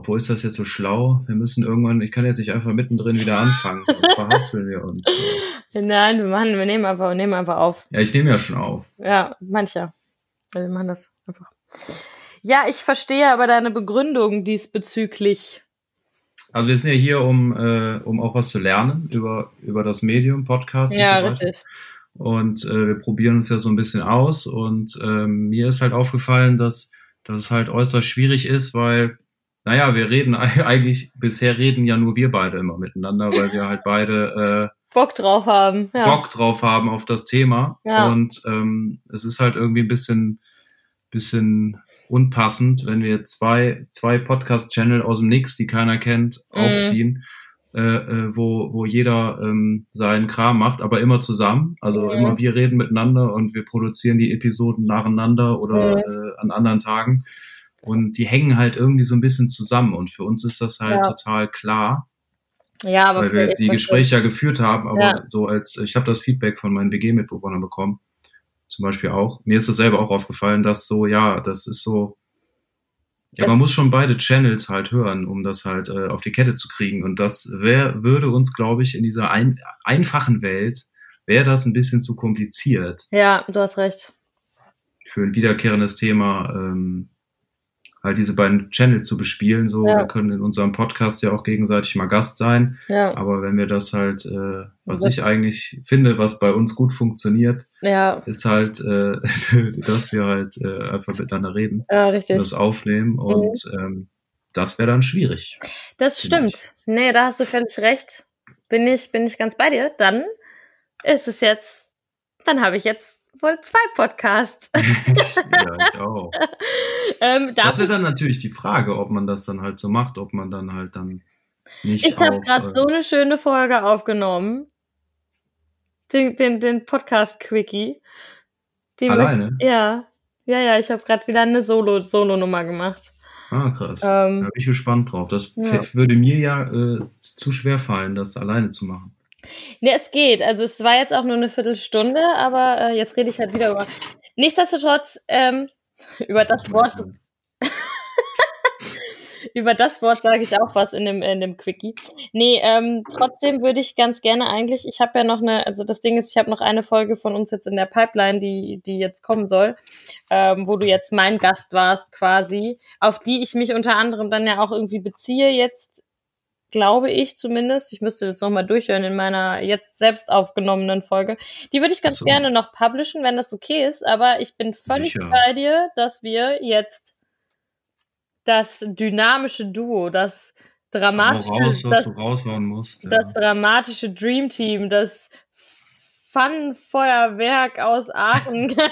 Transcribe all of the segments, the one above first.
obwohl ist das jetzt so schlau? Wir müssen irgendwann, ich kann jetzt nicht einfach mittendrin wieder anfangen. Sonst verhasseln wir uns. Nein, wir machen, wir nehmen einfach, nehmen einfach auf. Ja, ich nehme ja schon auf. Ja, mancher. Also wir machen das einfach. Ja, ich verstehe aber deine Begründung diesbezüglich. Also wir sind ja hier, um, äh, um auch was zu lernen über, über das Medium, Podcast. Ja, und so weiter. richtig. Und äh, wir probieren uns ja so ein bisschen aus. Und ähm, mir ist halt aufgefallen, dass, dass es halt äußerst schwierig ist, weil, naja, wir reden eigentlich, bisher reden ja nur wir beide immer miteinander, weil wir halt beide äh, Bock drauf haben. Ja. Bock drauf haben auf das Thema. Ja. Und ähm, es ist halt irgendwie ein bisschen, bisschen unpassend, wenn wir zwei, zwei Podcast-Channel aus dem Nix, die keiner kennt, Mhm. aufziehen, äh, äh, wo, wo jeder ähm, seinen Kram macht, aber immer zusammen. Also Mhm. immer wir reden miteinander und wir produzieren die Episoden nacheinander oder Mhm. äh, an anderen Tagen. Und die hängen halt irgendwie so ein bisschen zusammen. Und für uns ist das halt Ja. total klar, Ja, aber weil wir die. Gespräche ja geführt haben, aber Ja. so als ich habe das Feedback von meinen WG-Mitbewohnern bekommen, zum Beispiel auch. Mir ist das selber auch aufgefallen, dass so, ja, das ist so, ja, man muss schon beide Channels halt hören, um das halt äh, auf die Kette zu kriegen. Und das wär, würde uns, glaube ich, in dieser ein, einfachen Welt, wäre das ein bisschen zu kompliziert Ja, du hast recht. für ein wiederkehrendes Thema, ähm, halt diese beiden Channels zu bespielen. So, Ja. wir können in unserem Podcast ja auch gegenseitig mal Gast sein. Ja, Aber wenn wir das halt, äh, was ich eigentlich finde, was bei uns gut funktioniert, ja, ist halt, äh, dass wir halt äh, einfach miteinander reden ja, und richtig. das aufnehmen und ähm, das wäre dann schwierig. Das stimmt. Nee, da hast du völlig recht. Bin ich, bin ich ganz bei dir. Dann ist es jetzt, dann habe ich jetzt wohl zwei Podcasts. ja, ich auch. ähm, Das wäre dann natürlich die Frage, ob man das dann halt so macht, ob man dann halt dann nicht ich habe gerade äh, so eine schöne Folge aufgenommen. Den, den, den Podcast-Quickie. Alleine? Mit, ja. Ja, ja, ich habe gerade wieder eine Solo- Solo-Nummer gemacht. Ah, krass. Da Ähm, bin ich gespannt drauf. Das Ja. würde mir ja äh, zu schwer fallen, das alleine zu machen. Ne, es geht. Also es war jetzt auch nur eine Viertelstunde, aber äh, jetzt rede ich halt wieder über. Nichtsdestotrotz, ähm, über das Wort, über das Wort sage ich auch was in dem, in dem Quickie. Nee, ähm, trotzdem würde ich ganz gerne eigentlich, ich habe ja noch eine, also das Ding ist, ich habe noch eine Folge von uns jetzt in der Pipeline, die, die jetzt kommen soll, ähm, wo du jetzt mein Gast warst quasi, auf die ich mich unter anderem dann ja auch irgendwie beziehe jetzt glaube ich zumindest. Ich müsste jetzt nochmal durchhören in meiner jetzt selbst aufgenommenen Folge. Die würde ich ganz so. gerne noch publishen, wenn das okay ist, aber ich bin völlig Sicher. bei dir, dass wir jetzt das dynamische Duo, das dramatische, raus, das, raushauen musst. Ja. das dramatische Dream Team, das Fun-Feuerwerk aus Aachen.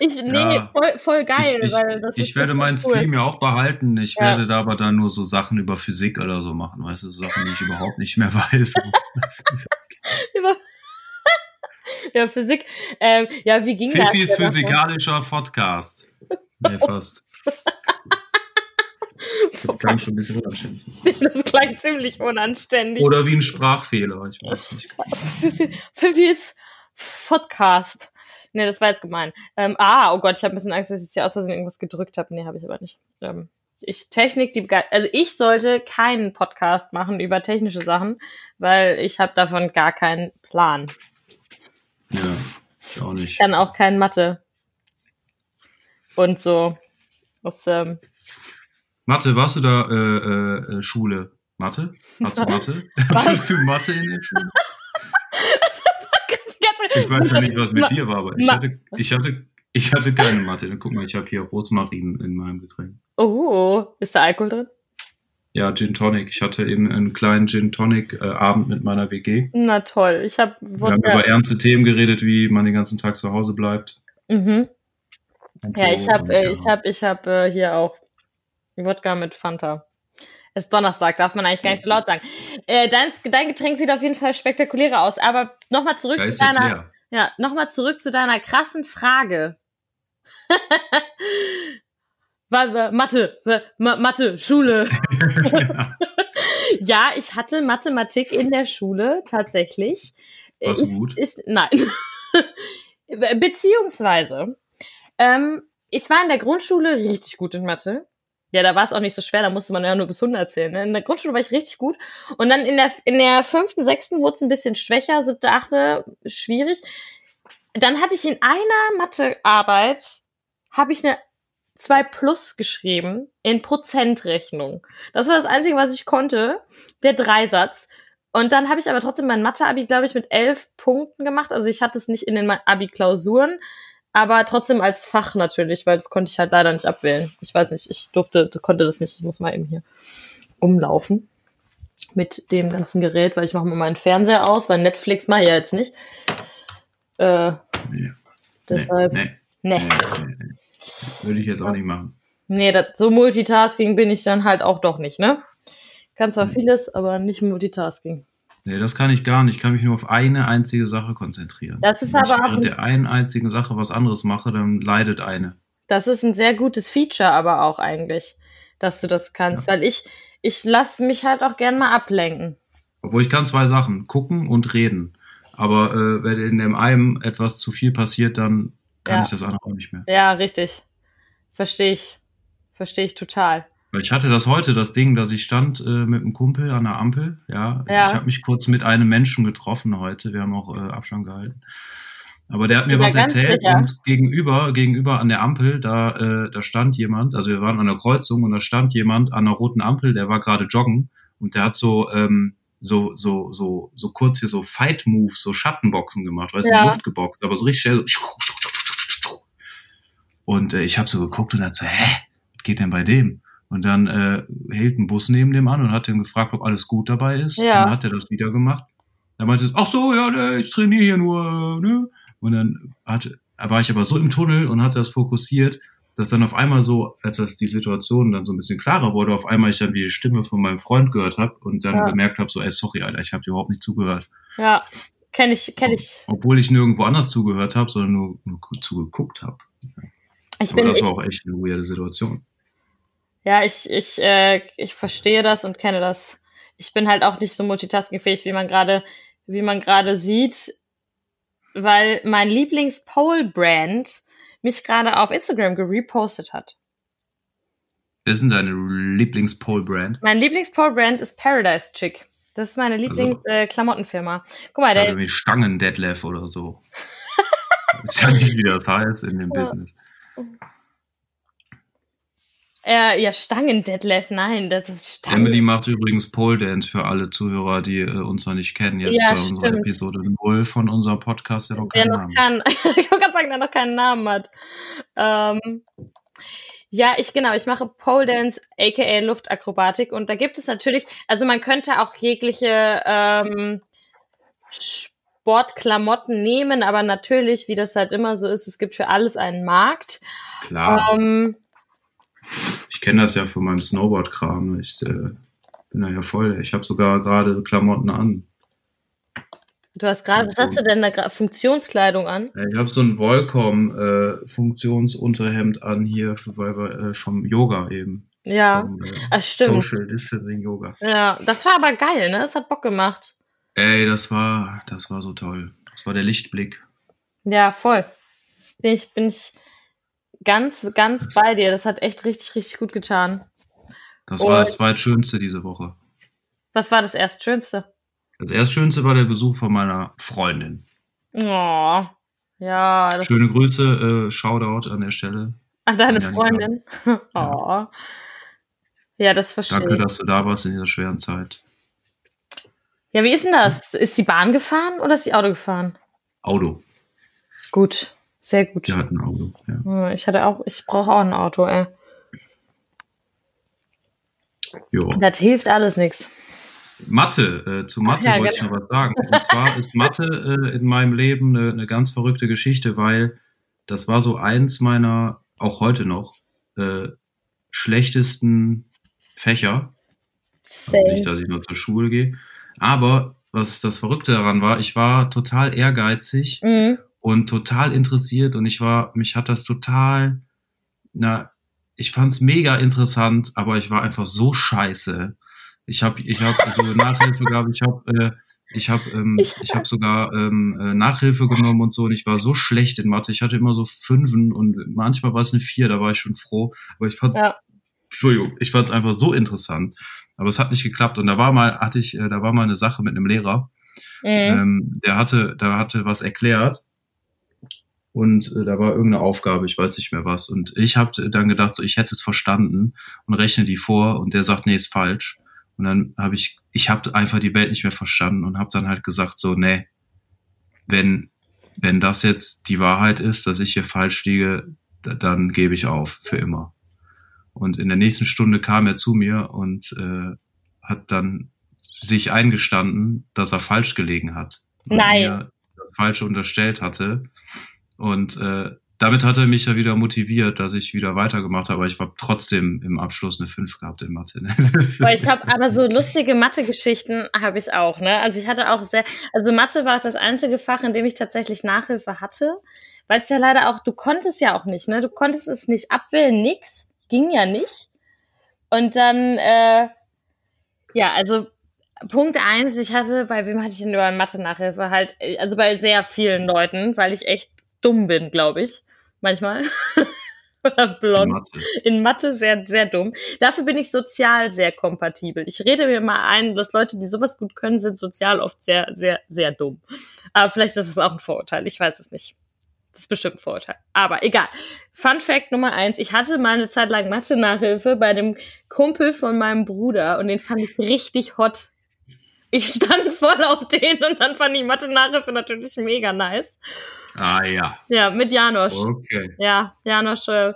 Ich, nee, Ja. voll, voll geil, ich, ich, weil das ich ist werde meinen cool. Stream ja auch behalten. Ich Ja. werde da aber dann nur so Sachen über Physik oder so machen, weißt du, so Sachen, die ich überhaupt nicht mehr weiß. über ja, Physik. Ähm, ja, wie ging das? Pfiffis denn nochmal? physikalischer Podcast. Nee, fast. Das klang schon ein bisschen unanständig. Das klang ziemlich unanständig. Oder wie ein Sprachfehler, ich weiß nicht. Pfiffi- Pfiffis Podcast. Nee, das war jetzt gemein. Ähm, ah, oh Gott, ich habe ein bisschen Angst, dass ich jetzt hier aus Versehen irgendwas gedrückt habe. Nee, habe ich aber nicht. Ähm, ich Technik, die also ich sollte keinen Podcast machen über technische Sachen, weil ich habe davon gar keinen Plan. Ja, ich auch nicht. Ich kann auch kein Mathe. Und so. Das, ähm, Mathe, warst du da äh, äh, äh, Schule? Mathe? Hast du Mathe? Hast du Mathe in der Schule? Ich weiß ja nicht, was mit Ma- dir war, aber ich Ma- hatte, ich hatte, ich hatte keine Mathe. Guck mal, ich habe hier Rosmarin in meinem Getränk. Oh, ist da Alkohol drin? Ja, Gin Tonic. Ich hatte eben einen kleinen Gin Tonic äh, Abend mit meiner WG. Na toll. Ich habe Wir haben über ernste Themen geredet, wie man den ganzen Tag zu Hause bleibt. Mhm. Ja, so. ich habe äh, ja. ich hab, ich hab, äh, hier auch Wodka mit Fanta. Es ist Donnerstag, darf man eigentlich gar nicht so laut sagen. Äh, dein, dein Getränk sieht auf jeden Fall spektakulärer aus. Aber nochmal zurück zu deiner, ja, noch mal zurück zu deiner krassen Frage. Mathe, Mathe, Schule. ja. Ja, ich hatte Mathematik in der Schule tatsächlich. Warst ist, gut? Ist, nein. Beziehungsweise, ähm, ich war in der Grundschule richtig gut in Mathe. Ja, da war es auch nicht so schwer, da musste man ja nur bis 100 zählen. Ne? In der Grundschule war ich richtig gut. Und dann in der, in der fünften, sechsten wurde es ein bisschen schwächer, siebte, achte, schwierig. Dann hatte ich in einer Mathearbeit, habe ich eine 2 plus geschrieben in Prozentrechnung. Das war das Einzige, was ich konnte, der Dreisatz. Und dann habe ich aber trotzdem mein Mathe-Abi, glaube ich, mit elf Punkten gemacht. Also ich hatte es nicht in den Abi-Klausuren, aber trotzdem als Fach natürlich, weil das konnte ich halt leider nicht abwählen. Ich weiß nicht, ich durfte, konnte das nicht. Ich muss mal eben hier umlaufen mit dem ganzen Gerät, weil ich mache mir meinen Fernseher aus, weil Netflix mache ich ja jetzt nicht. Äh, nee. Deshalb. Nee. Nee. nee. Würde ich jetzt auch nicht machen. Nee, das, so Multitasking bin ich dann halt auch doch nicht, ne? Kann zwar vieles, aber nicht Multitasking. Nee, das kann ich gar nicht. Ich kann mich nur auf eine einzige Sache konzentrieren. Das ist Wenn aber ich während der einen einzigen Sache was anderes mache, dann leidet eine. Das ist ein sehr gutes Feature aber auch eigentlich, dass du das kannst, ja. weil ich, ich lasse mich halt auch gern mal ablenken. Obwohl ich kann zwei Sachen, gucken und reden. Aber äh, wenn in dem einen etwas zu viel passiert, dann kann ja. ich das andere auch nicht mehr. Ja, richtig. Verstehe ich. Verstehe ich total. Weil ich hatte das heute, das Ding, dass ich stand äh, mit einem Kumpel an der Ampel. Ja, ja. ich habe mich kurz mit einem Menschen getroffen heute. Wir haben auch äh, Abstand gehalten. Aber der hat mir was erzählt sicher. und gegenüber, gegenüber an der Ampel, da, äh, da stand jemand, also wir waren an der Kreuzung und da stand jemand an der roten Ampel, der war gerade joggen und der hat so, ähm, so, so, so, so kurz hier so Fight Moves, so Schattenboxen gemacht, weißt du, ja. Luft geboxt, aber so richtig schnell so und äh, ich habe so geguckt und dachte so, hä, was geht denn bei dem? Und dann äh, hält ein Bus neben dem an und hat ihn gefragt, ob alles gut dabei ist. Ja. Und dann hat er das wieder gemacht. Er meinte, ach so, ja, ne, ich trainiere hier nur, ne? Und dann hat, war ich aber so im Tunnel und hatte das fokussiert, dass dann auf einmal so, als das die Situation dann so ein bisschen klarer wurde, auf einmal ich dann die Stimme von meinem Freund gehört habe und dann ja. gemerkt habe, so, ey, sorry, Alter, ich habe dir überhaupt nicht zugehört. Ja, kenne ich, kenne ich. Obwohl ich nirgendwo anders zugehört habe, sondern nur, nur zugeguckt habe. Ich bin, Aber das war ich, auch echt eine weirde Situation. Ja, ich, ich, äh, ich verstehe das und kenne das. Ich bin halt auch nicht so multitaskingfähig, wie man gerade, wie man gerade sieht, weil mein Lieblings-Pole-Brand mich gerade auf Instagram gerepostet hat. Wer ist denn deine Lieblings-Pole-Brand? Mein Lieblings-Pole-Brand ist Paradise Chick. Das ist meine Lieblings-Klamottenfirma. Also, äh, Guck mal, der. Wie Stangen Deadlift oder so. ich weiß nicht, wie das heißt in dem Business. Äh, ja, Stangen-Deadlift, nein, das ist Stangen. Emily macht übrigens Pole Dance für alle Zuhörer, die äh, uns noch nicht kennen. Jetzt ja, bei stimmt. unserer Episode 0 von unserem Podcast, der noch keinen der Namen kann, Ich wollte gerade sagen, der noch keinen Namen hat. Ähm, ja, ich genau, ich mache Pole Dance, aka Luftakrobatik und da gibt es natürlich, also man könnte auch jegliche ähm, Sportklamotten nehmen, aber natürlich, wie das halt immer so ist, es gibt für alles einen Markt. Klar. Ähm, ich kenne das ja von meinem Snowboard-Kram. Ich äh, bin da ja voll. Ich habe sogar gerade Klamotten an. Du hast gerade, was hast du denn da Funktionskleidung an? Ich habe so ein Volcom-Funktionsunterhemd äh, an hier, weil wir, äh, vom Yoga eben. Ja, vom, äh, Ach, stimmt. Social Distancing Yoga. Ja, das war aber geil, ne? Das hat Bock gemacht. Ey, das war, das war so toll. Das war der Lichtblick. Ja, voll. Bin ich, bin ich, ganz, ganz bei dir. Das hat echt richtig, richtig gut getan. Das war das zweitschönste diese Woche. Was war das erstschönste? Das erstschönste war der Besuch von meiner Freundin. Oh, ja. Schöne Grüße, äh, Shoutout an der Stelle. An deine Freundin. oh. Ja. ja, das verstehe Danke, dass du da warst in dieser schweren Zeit. Ja, wie ist denn das? Ist die Bahn gefahren oder ist die Auto gefahren? Auto. Gut. Sehr gut. Der hat ein Auto, ja. Ich hatte auch, ich brauche auch ein Auto, ey. Jo. Das hilft alles nichts. Mathe, äh, zu Mathe ja, wollte genau. ich noch was sagen. Und zwar ist Mathe äh, in meinem Leben eine, eine, ganz verrückte Geschichte, weil das war so eins meiner, auch heute noch, äh, schlechtesten Fächer. Also nicht, dass ich nur zur Schule gehe. Aber was das Verrückte daran war, ich war total ehrgeizig mhm und total interessiert und ich war, mich hat das total, na, ich fand's mega interessant, aber ich war einfach so scheiße. Ich habe, ich habe so Nachhilfe gehabt, ich habe, äh, ich habe, ähm, ich habe sogar ähm, äh, Nachhilfe genommen und so und ich war so schlecht in Mathe. Ich hatte immer so Fünfen und manchmal war es eine Vier, da war ich schon froh. Aber ich fand's, ja. Entschuldigung, ich fand es einfach so interessant. Aber es hat nicht geklappt. Und da war mal, hatte ich, äh, da war mal eine Sache mit einem Lehrer. Mhm. Ähm, der hatte, der hatte was erklärt. Und äh, da war irgendeine Aufgabe, ich weiß nicht mehr was. Und ich habe dann gedacht, so, ich hätte es verstanden und rechne die vor. Und der sagt, nee, ist falsch. Und dann habe ich, ich habe einfach die Welt nicht mehr verstanden und habe dann halt gesagt, so, nee, wenn, wenn das jetzt die Wahrheit ist, dass ich hier falsch liege, dann gebe ich auf für immer. Und in der nächsten Stunde kam er zu mir und äh, hat dann sich eingestanden, dass er falsch gelegen hat. Nein. Mir das Falsche unterstellt hatte. Und äh, damit hat er mich ja wieder motiviert, dass ich wieder weitergemacht habe. Aber ich war trotzdem im Abschluss eine 5 gehabt in Mathe. Ne? Boah, ich habe aber so lustige Mathe-Geschichten habe ich auch. Ne? Also ich hatte auch sehr, also Mathe war das einzige Fach, in dem ich tatsächlich Nachhilfe hatte. Weil es ja leider auch, du konntest ja auch nicht, ne? Du konntest es nicht abwählen, nix ging ja nicht. Und dann, äh, ja, also Punkt eins, ich hatte, bei wem hatte ich denn über Mathe-Nachhilfe? Halt, also bei sehr vielen Leuten, weil ich echt dumm bin, glaube ich. Manchmal. Oder blond. In Mathe. In Mathe sehr, sehr dumm. Dafür bin ich sozial sehr kompatibel. Ich rede mir mal ein, dass Leute, die sowas gut können, sind sozial oft sehr, sehr, sehr dumm. Aber vielleicht ist das auch ein Vorurteil. Ich weiß es nicht. Das ist bestimmt ein Vorurteil. Aber egal. Fun Fact Nummer eins. Ich hatte mal eine Zeit lang Mathe-Nachhilfe bei dem Kumpel von meinem Bruder und den fand ich richtig hot. Ich stand voll auf den und dann fand ich Mathe-Nachhilfe natürlich mega nice. Ah ja. Ja, mit Janosch. Okay. Ja, Janosch äh,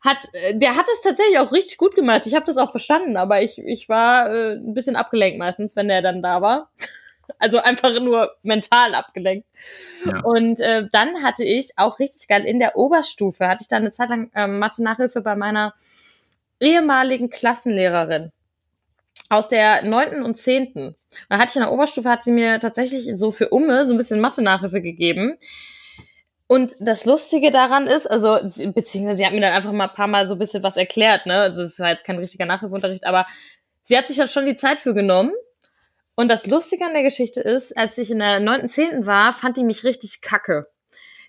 hat, äh, der hat das tatsächlich auch richtig gut gemacht. Ich habe das auch verstanden, aber ich, ich war äh, ein bisschen abgelenkt meistens, wenn der dann da war. Also einfach nur mental abgelenkt. Ja. Und äh, dann hatte ich auch richtig geil in der Oberstufe, hatte ich dann eine Zeit lang äh, Mathe-Nachhilfe bei meiner ehemaligen Klassenlehrerin aus der neunten und zehnten. Da hatte ich in der Oberstufe, hat sie mir tatsächlich so für Umme so ein bisschen Mathe-Nachhilfe gegeben. Und das Lustige daran ist, also, beziehungsweise sie hat mir dann einfach mal ein paar Mal so ein bisschen was erklärt, ne? Also es war jetzt kein richtiger Nachhilfeunterricht, aber sie hat sich halt schon die Zeit für genommen und das Lustige an der Geschichte ist, als ich in der 9.10. war, fand die mich richtig kacke.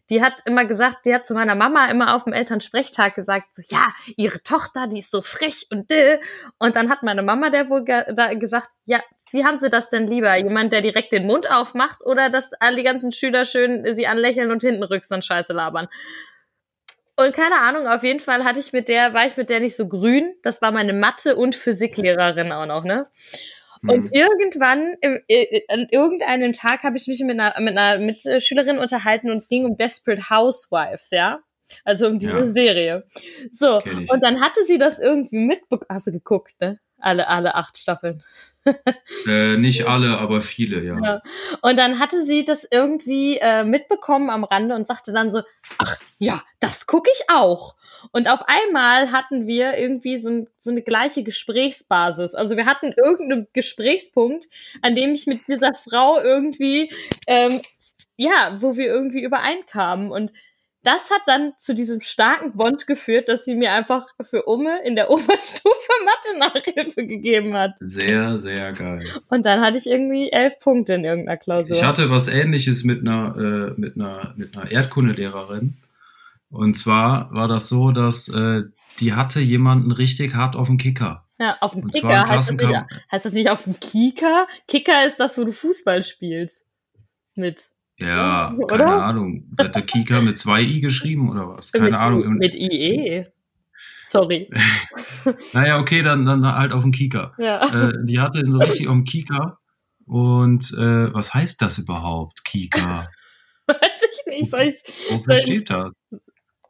Die hat immer gesagt, die hat zu meiner Mama immer auf dem Elternsprechtag gesagt, so, ja, ihre Tochter, die ist so frech und dill. Und dann hat meine Mama der wohl ge da gesagt, ja, wie haben sie das denn lieber? Jemand, der direkt den Mund aufmacht oder dass alle die ganzen Schüler schön sie anlächeln und hinten rücks und Scheiße labern? Und keine Ahnung, auf jeden Fall hatte ich mit der, war ich mit der nicht so grün. Das war meine Mathe- und Physiklehrerin auch noch, ne? Und mhm. irgendwann, im, an irgendeinem Tag habe ich mich mit einer, mit einer Mitschülerin unterhalten und es ging um Desperate Housewives, ja? Also um diese ja. Serie. So, und dann hatte sie das irgendwie mitbekommen. Hast du geguckt, ne? Alle, alle acht Staffeln. äh, nicht alle, aber viele, ja. ja. Und dann hatte sie das irgendwie äh, mitbekommen am Rande und sagte dann so, ach ja, das gucke ich auch. Und auf einmal hatten wir irgendwie so, so eine gleiche Gesprächsbasis. Also wir hatten irgendeinen Gesprächspunkt, an dem ich mit dieser Frau irgendwie, ähm, ja, wo wir irgendwie übereinkamen. Und das hat dann zu diesem starken Bond geführt, dass sie mir einfach für Umme in der Oberstufe Mathe-Nachhilfe gegeben hat. Sehr, sehr geil. Und dann hatte ich irgendwie elf Punkte in irgendeiner Klausur. Ich hatte was ähnliches mit einer, äh, mit einer, mit einer Erdkundelehrerin. Und zwar war das so, dass äh, die hatte jemanden richtig hart auf dem Kicker. Ja, auf dem Kicker. Heißt das, nicht, heißt das nicht auf dem Kicker? Kicker ist das, wo du Fußball spielst. Mit. Ja, oder? keine Ahnung. Hat der Kika mit zwei I geschrieben oder was? Keine mit, Ahnung. Mit IE. Sorry. naja, okay, dann, dann halt auf dem Kika. Ja. Äh, die hatte ihn so richtig auf dem Kika. Und äh, was heißt das überhaupt, Kika? Weiß ich nicht. Soll ich's, Wofür steht das?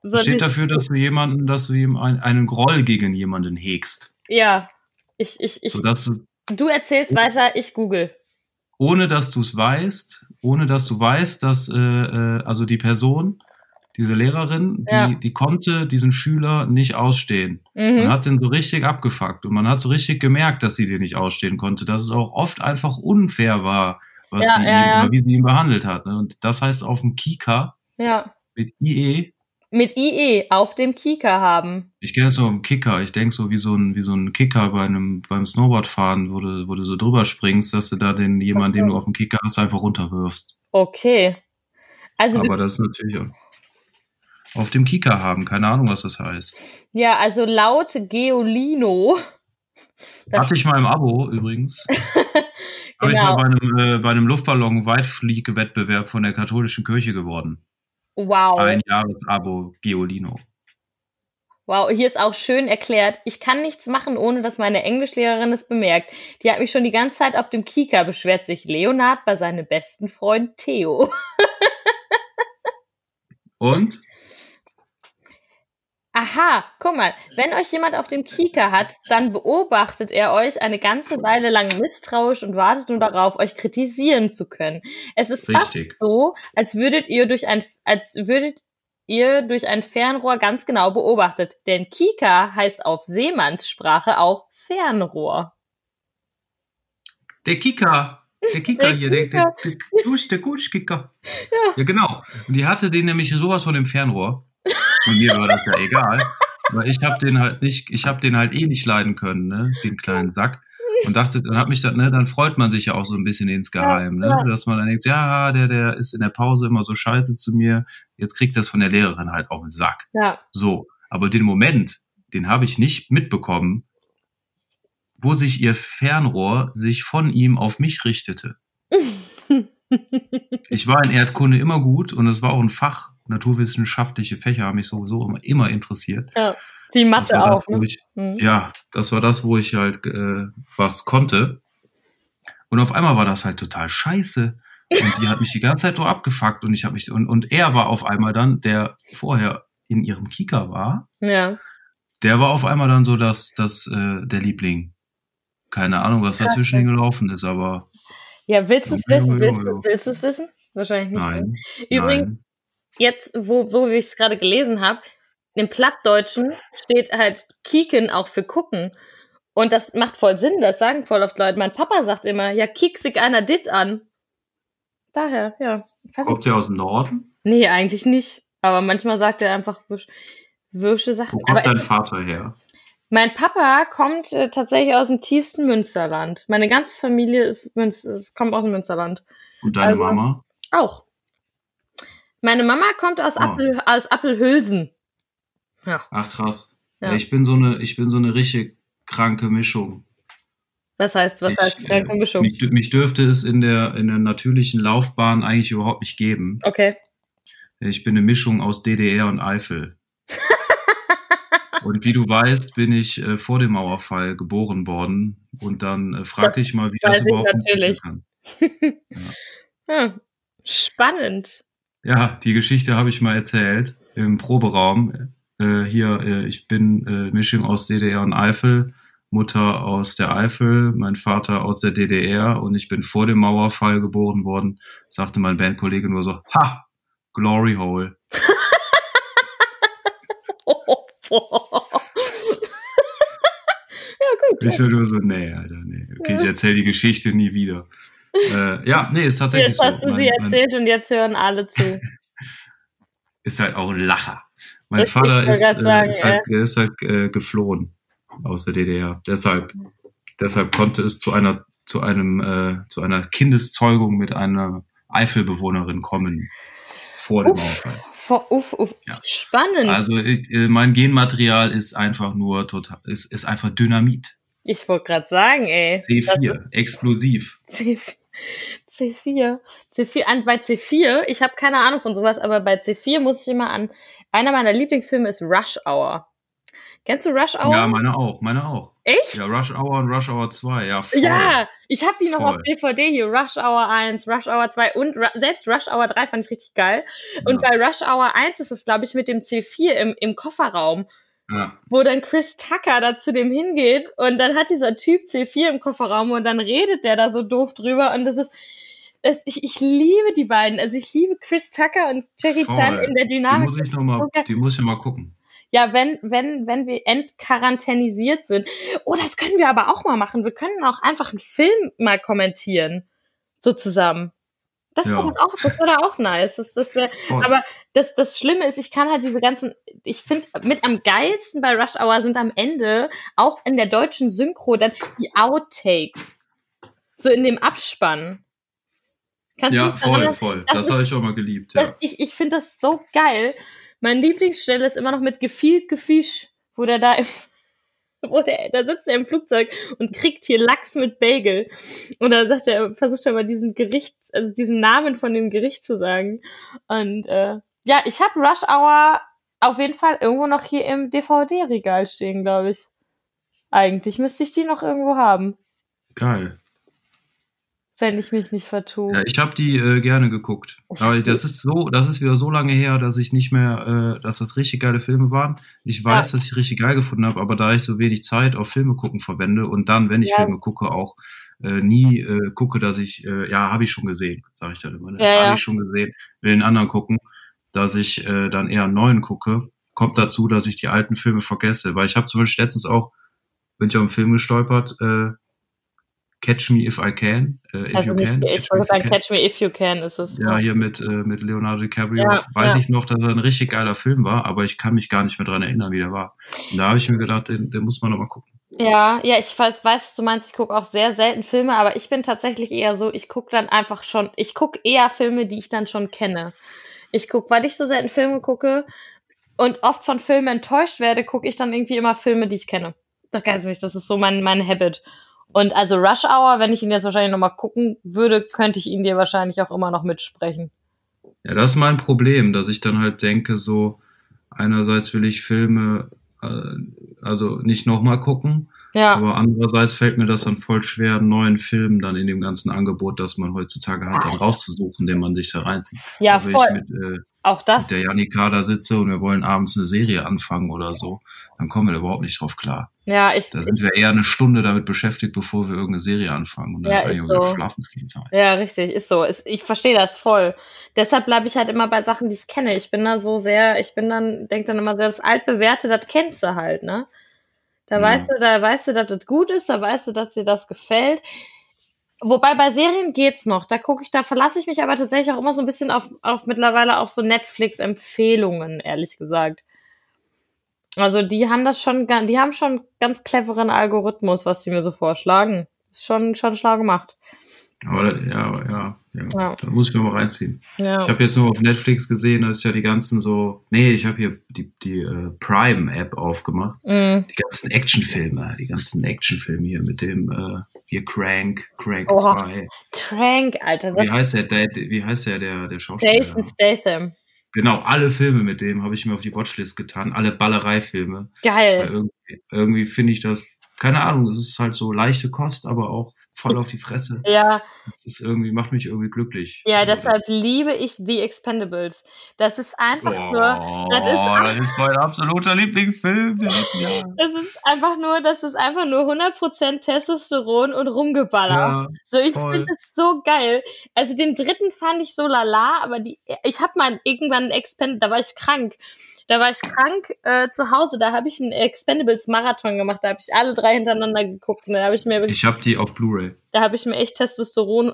Soll steht dafür, dass du jemanden, dass du ihm ein, einen Groll gegen jemanden hegst. Ja. Ich, ich, ich. Sodass du, du erzählst weiter, ich google. Ohne dass du es weißt, ohne dass du weißt, dass äh, äh, also die Person, diese Lehrerin, die, ja. die konnte diesen Schüler nicht ausstehen. Mhm. Man hat den so richtig abgefuckt und man hat so richtig gemerkt, dass sie den nicht ausstehen konnte, dass es auch oft einfach unfair war, was ja, sie ja, ihm, wie sie ihn behandelt hat. Ne? Und das heißt auf dem Kika ja. mit IE mit IE auf dem Kika haben. Ich kenne so einen Kicker. Ich denke so wie so ein wie so ein Kicker bei einem beim Snowboardfahren, wo du, wo du so drüber springst, dass du da den jemanden, okay. den du auf dem Kicker hast, einfach runterwirfst. Okay. Also aber das ist natürlich auch. auf dem Kika haben. Keine Ahnung, was das heißt. Ja, also laut Geolino. Hatte ich mal im Abo übrigens. Habe ich mal genau. bei einem, äh, bei einem Luftballon-Weitfliegewettbewerb von der katholischen Kirche geworden. Wow. Ein Jahresabo Geolino. Wow, hier ist auch schön erklärt. Ich kann nichts machen, ohne dass meine Englischlehrerin es bemerkt. Die hat mich schon die ganze Zeit auf dem Kika beschwert sich Leonard bei seinem besten Freund Theo. Und? Aha, guck mal, wenn euch jemand auf dem Kika hat, dann beobachtet er euch eine ganze Weile lang misstrauisch und wartet nur darauf, euch kritisieren zu können. Es ist fast Richtig. so, als würdet ihr durch ein, als würdet ihr durch ein Fernrohr ganz genau beobachtet. Denn Kika heißt auf Seemannssprache auch Fernrohr. Der Kika. Der Kika Der hier, der, der, der, Kusch, der Kuschkicker. Ja. ja, genau. Und die hatte den nämlich sowas von dem Fernrohr. Und mir war das ja egal. Weil ich habe den halt nicht, ich habe den halt eh nicht leiden können, ne, den kleinen Sack. Und dachte, dann hat mich dann, ne, dann freut man sich ja auch so ein bisschen insgeheim, ne, dass man dann denkt, ja, der, der ist in der Pause immer so scheiße zu mir. Jetzt kriegt das von der Lehrerin halt auf den Sack. Ja, So, aber den Moment, den habe ich nicht mitbekommen, wo sich ihr Fernrohr sich von ihm auf mich richtete. Ich war in Erdkunde immer gut und es war auch ein Fach. Naturwissenschaftliche Fächer haben mich sowieso immer, immer interessiert. die Das Mathe das, auch. wo Ne? ich, Mhm. ja, das war das, wo ich halt äh, was konnte. Und auf einmal war das halt total scheiße. Und die hat mich die ganze Zeit nur abgefuckt und ich habe mich und, und er war auf einmal dann, der vorher in ihrem Kika war, Ja. der war auf einmal dann so das, das, äh, der Liebling. Keine Ahnung, was Krass, dazwischen gelaufen ist, aber Ja, willst du es wissen? Willst du es wissen? Wahrscheinlich nicht. nein. Ne? Übrigens, nein. Jetzt, wo, wo ich es gerade gelesen habe, im Plattdeutschen steht halt Kieken auch für gucken. Und das macht voll Sinn, das sagen voll oft Leute. Mein Papa sagt immer, ja, kiek sich einer dit an. Daher, ja. Kommt der aus dem Norden? Nee, eigentlich nicht. Aber manchmal sagt er einfach wirsch, wirsche Sachen. Wo kommt Aber dein Vater her? mein Papa kommt äh, tatsächlich aus dem tiefsten Münsterland. Meine ganze Familie ist Münz es kommt aus dem Münsterland. Und deine Also- Mama? Auch. Meine Mama kommt aus, Oh. Appel, aus Appelhülsen. Ja. Ach krass. Ja. Ja. Ich bin so eine, ich bin so eine richtig kranke Mischung. Was heißt, was ich, heißt kranke äh, Mischung? Mich, mich dürfte es in der, in der natürlichen Laufbahn eigentlich überhaupt nicht geben. Okay. Ich bin eine Mischung aus DDR und Eifel. und wie du weißt, bin ich äh, vor dem Mauerfall geboren worden. Und dann äh, frag dich mal, wie das ich überhaupt natürlich. kann. Hm. Spannend. Ja, die Geschichte habe ich mal erzählt im Proberaum. Äh, hier, äh, ich bin äh, Mischung aus DDR und Eifel, Mutter aus der Eifel, mein Vater aus der DDR und ich bin vor dem Mauerfall geboren worden, sagte mein Bandkollege nur so, ha, Glory Hole. Oh, boah. ja, gut. Ich so nur so, nee, Alter, nee. Okay, ich erzähle die Geschichte nie wieder. Äh, ja, nee, ist tatsächlich Jetzt hast so. du sie Mein- mein- erzählt und jetzt hören alle zu. ist halt auch ein Lacher. Mein Richtig, Vater ist, grad sagen, äh, ist halt, er ist halt äh, geflohen aus der DDR. Deshalb, deshalb konnte es zu einer zu einem äh, zu einer Kindeszeugung mit einer Eifelbewohnerin kommen vor dem Uff. Vor, uff, uff. Ja. Spannend. Also ich, äh, mein Genmaterial ist einfach nur total ist, ist einfach Dynamit. ich wollte gerade sagen, ey. C4, explosiv. C4. C4. C4. An, bei C4, ich habe keine Ahnung von sowas, aber bei C4 muss ich immer an. Einer meiner Lieblingsfilme ist Rush Hour. Kennst du Rush Hour? Ja, meine auch, meine auch. Echt? Ja, Rush Hour und Rush Hour 2, ja, voll. Ja, ich habe die noch Voll. auf DVD hier. Rush Hour 1, Rush Hour 2 und Ru selbst Rush Hour 3 fand ich richtig geil. Und ja, bei Rush Hour 1 ist es, glaube ich, mit dem C4 im, im Kofferraum, ja. wo dann Chris Tucker da zu dem hingeht und dann hat dieser Typ C4 im Kofferraum und dann redet der da so doof drüber und das ist, das, ich, ich liebe die beiden. Also ich liebe Chris Tucker und Jackie. Chan in der Die Dynamik. muss ich noch mal, Okay. die muss ich mal gucken. Ja, wenn, wenn, wenn wir entquarantänisiert sind. Oh, das können wir aber auch mal machen. Wir können auch einfach einen Film mal kommentieren. So zusammen. Das Ja. wäre auch, das wäre auch nice. Das, das wär, Voll. aber das, das Schlimme ist, ich kann halt diese ganzen, ich finde, mit am geilsten bei Rush Hour sind am Ende auch in der deutschen Synchro dann die Outtakes. So in dem Abspann. Kannst du Ja, dich daran voll, voll. das Das habe ich auch mal geliebt, ja. ich ich finde das so geil, Meine Lieblingsstelle ist immer noch mit gefielt Gefisch, wo der da im, der, da sitzt er im Flugzeug und kriegt hier Lachs mit Bagel. Und da sagt er, versucht er mal diesen Gericht, also diesen Namen von dem Gericht zu sagen. Und äh, ja, ich habe Rush Hour auf jeden Fall irgendwo noch hier im DVD-Regal stehen, glaube ich. Eigentlich müsste ich die noch irgendwo haben. Geil. Wenn ich mich nicht vertue. Ja, ich habe die äh, gerne geguckt. Aber das ist so, das ist wieder so lange her, dass ich nicht mehr, äh, dass das richtig geile Filme waren. Ich weiß, ja. dass ich richtig geil gefunden habe, aber da ich so wenig Zeit auf Filme gucken verwende und dann, wenn ich ja. Filme gucke, auch äh, nie äh, gucke, dass ich, äh, ja, habe ich schon gesehen, sage ich dann immer. Ne? Ja, habe ich schon gesehen, will den anderen gucken, dass ich äh, dann eher einen neuen gucke. Kommt dazu, dass ich die alten Filme vergesse, weil ich habe zum Beispiel letztens auch, bin ich auf einen Film gestolpert, äh, Catch Me If I Can. Äh, if also you nicht, can. Ich wollte sagen, Catch Me If You Can ist es. Ja, hier mit, äh, mit Leonardo DiCaprio. Ja, Weiß ja. ich noch, dass er ein richtig geiler Film war, aber ich kann mich gar nicht mehr dran erinnern, wie der war. Und da habe ich mir gedacht, den, den muss man noch mal gucken. Ja, ja, ich weiß, weiß du meinst, ich gucke auch sehr selten Filme, aber ich bin tatsächlich eher so, ich gucke dann einfach schon, ich gucke eher Filme, die ich dann schon kenne. Ich gucke, weil ich so selten Filme gucke und oft von Filmen enttäuscht werde, gucke ich dann irgendwie immer Filme, die ich kenne. Das weiß ich nicht, das ist so mein, mein Habit. Und also Rush Hour, wenn ich ihn jetzt wahrscheinlich nochmal gucken würde, könnte ich ihn dir wahrscheinlich auch immer noch mitsprechen. Ja, das ist mein Problem, dass ich dann halt denke, so einerseits will ich Filme äh, also nicht nochmal gucken, ja. aber andererseits fällt mir das dann voll schwer, einen neuen Film dann in dem ganzen Angebot, das man heutzutage hat, dann rauszusuchen, den man sich da reinzieht. Ja, also voll. Mit, äh, auch das. Mit der Janika da sitze und wir wollen abends eine Serie anfangen oder so dann kommen wir überhaupt nicht drauf klar. Ja, ich. Da sind wir eher eine Stunde damit beschäftigt, bevor wir irgendeine Serie anfangen. Und dann ja, ist eigentlich so. Schlafenszeit. Ja, richtig, ist so. Ist, ich verstehe das voll. Deshalb bleibe ich halt immer bei Sachen, die ich kenne. Ich bin da so sehr, ich bin dann, denke dann immer sehr, das Altbewährte, das kennst du halt, ne? Da ja. weißt du, da weißt du, dass das gut ist, da weißt du, dass dir das gefällt. Wobei bei Serien geht's noch. Da gucke ich, da verlasse ich mich aber tatsächlich auch immer so ein bisschen auf, auf mittlerweile auf so Netflix-Empfehlungen, ehrlich gesagt. Also die haben das schon, die haben schon ganz cleveren Algorithmus, was sie mir so vorschlagen. Ist schon, schon schlau gemacht. Aber, ja, ja, ja, ja. Da muss ich mir mal reinziehen. Ja. Ich habe jetzt nur auf Netflix gesehen, dass ja die ganzen so, nee, ich habe hier die, die uh, Prime-App aufgemacht. Mm. Die ganzen Actionfilme, die ganzen Actionfilme hier mit dem uh, hier Crank, Crank oh, 2. Crank, Alter. Wie heißt der, der, wie heißt der, der, der Schauspieler? Jason Statham. Genau, alle Filme mit dem habe ich mir auf die Watchlist getan, alle Ballerei-Filme. Geil. Irgendwie, finde ich das, keine Ahnung, es ist halt so leichte Kost, aber auch voll auf die Fresse. Ja. Das ist irgendwie, macht mich irgendwie glücklich. Ja, also deshalb das, liebe ich The Expendables. Das ist einfach oh, nur. Das ist, das ist mein absoluter Lieblingsfilm. Das ist einfach nur, das ist einfach nur 100% Testosteron und rumgeballert. Ja, so, ich finde das so geil. Also den dritten fand ich so lala, aber die, ich habe mal irgendwann Expend, da war ich krank. Da war ich krank äh, zu Hause, da habe ich einen Expendables Marathon gemacht, da habe ich alle drei hintereinander geguckt. Da habe ich mir wirklich, Ich habe die auf Blu-ray. Da habe ich mir echt Testosteron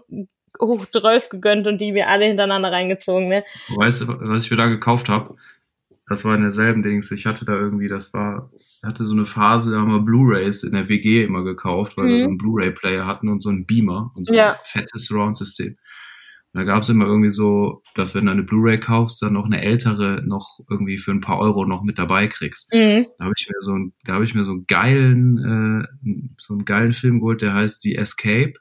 hoch 12 gegönnt und die mir alle hintereinander reingezogen. Ne? Weißt du, was ich mir da gekauft habe? Das war in derselben Dings. Ich hatte da irgendwie, das war, hatte so eine Phase, da haben wir Blu-Rays in der WG immer gekauft, weil mhm. wir so einen Blu-ray-Player hatten und so einen Beamer und so ja. ein fettes Surround-System. Da gab es immer irgendwie so, dass wenn du eine Blu-ray kaufst, dann noch eine ältere noch irgendwie für ein paar Euro noch mit dabei kriegst. Mhm. Da habe ich mir so ein, da habe ich mir so einen geilen, äh, so einen geilen Film geholt, der heißt The Escape.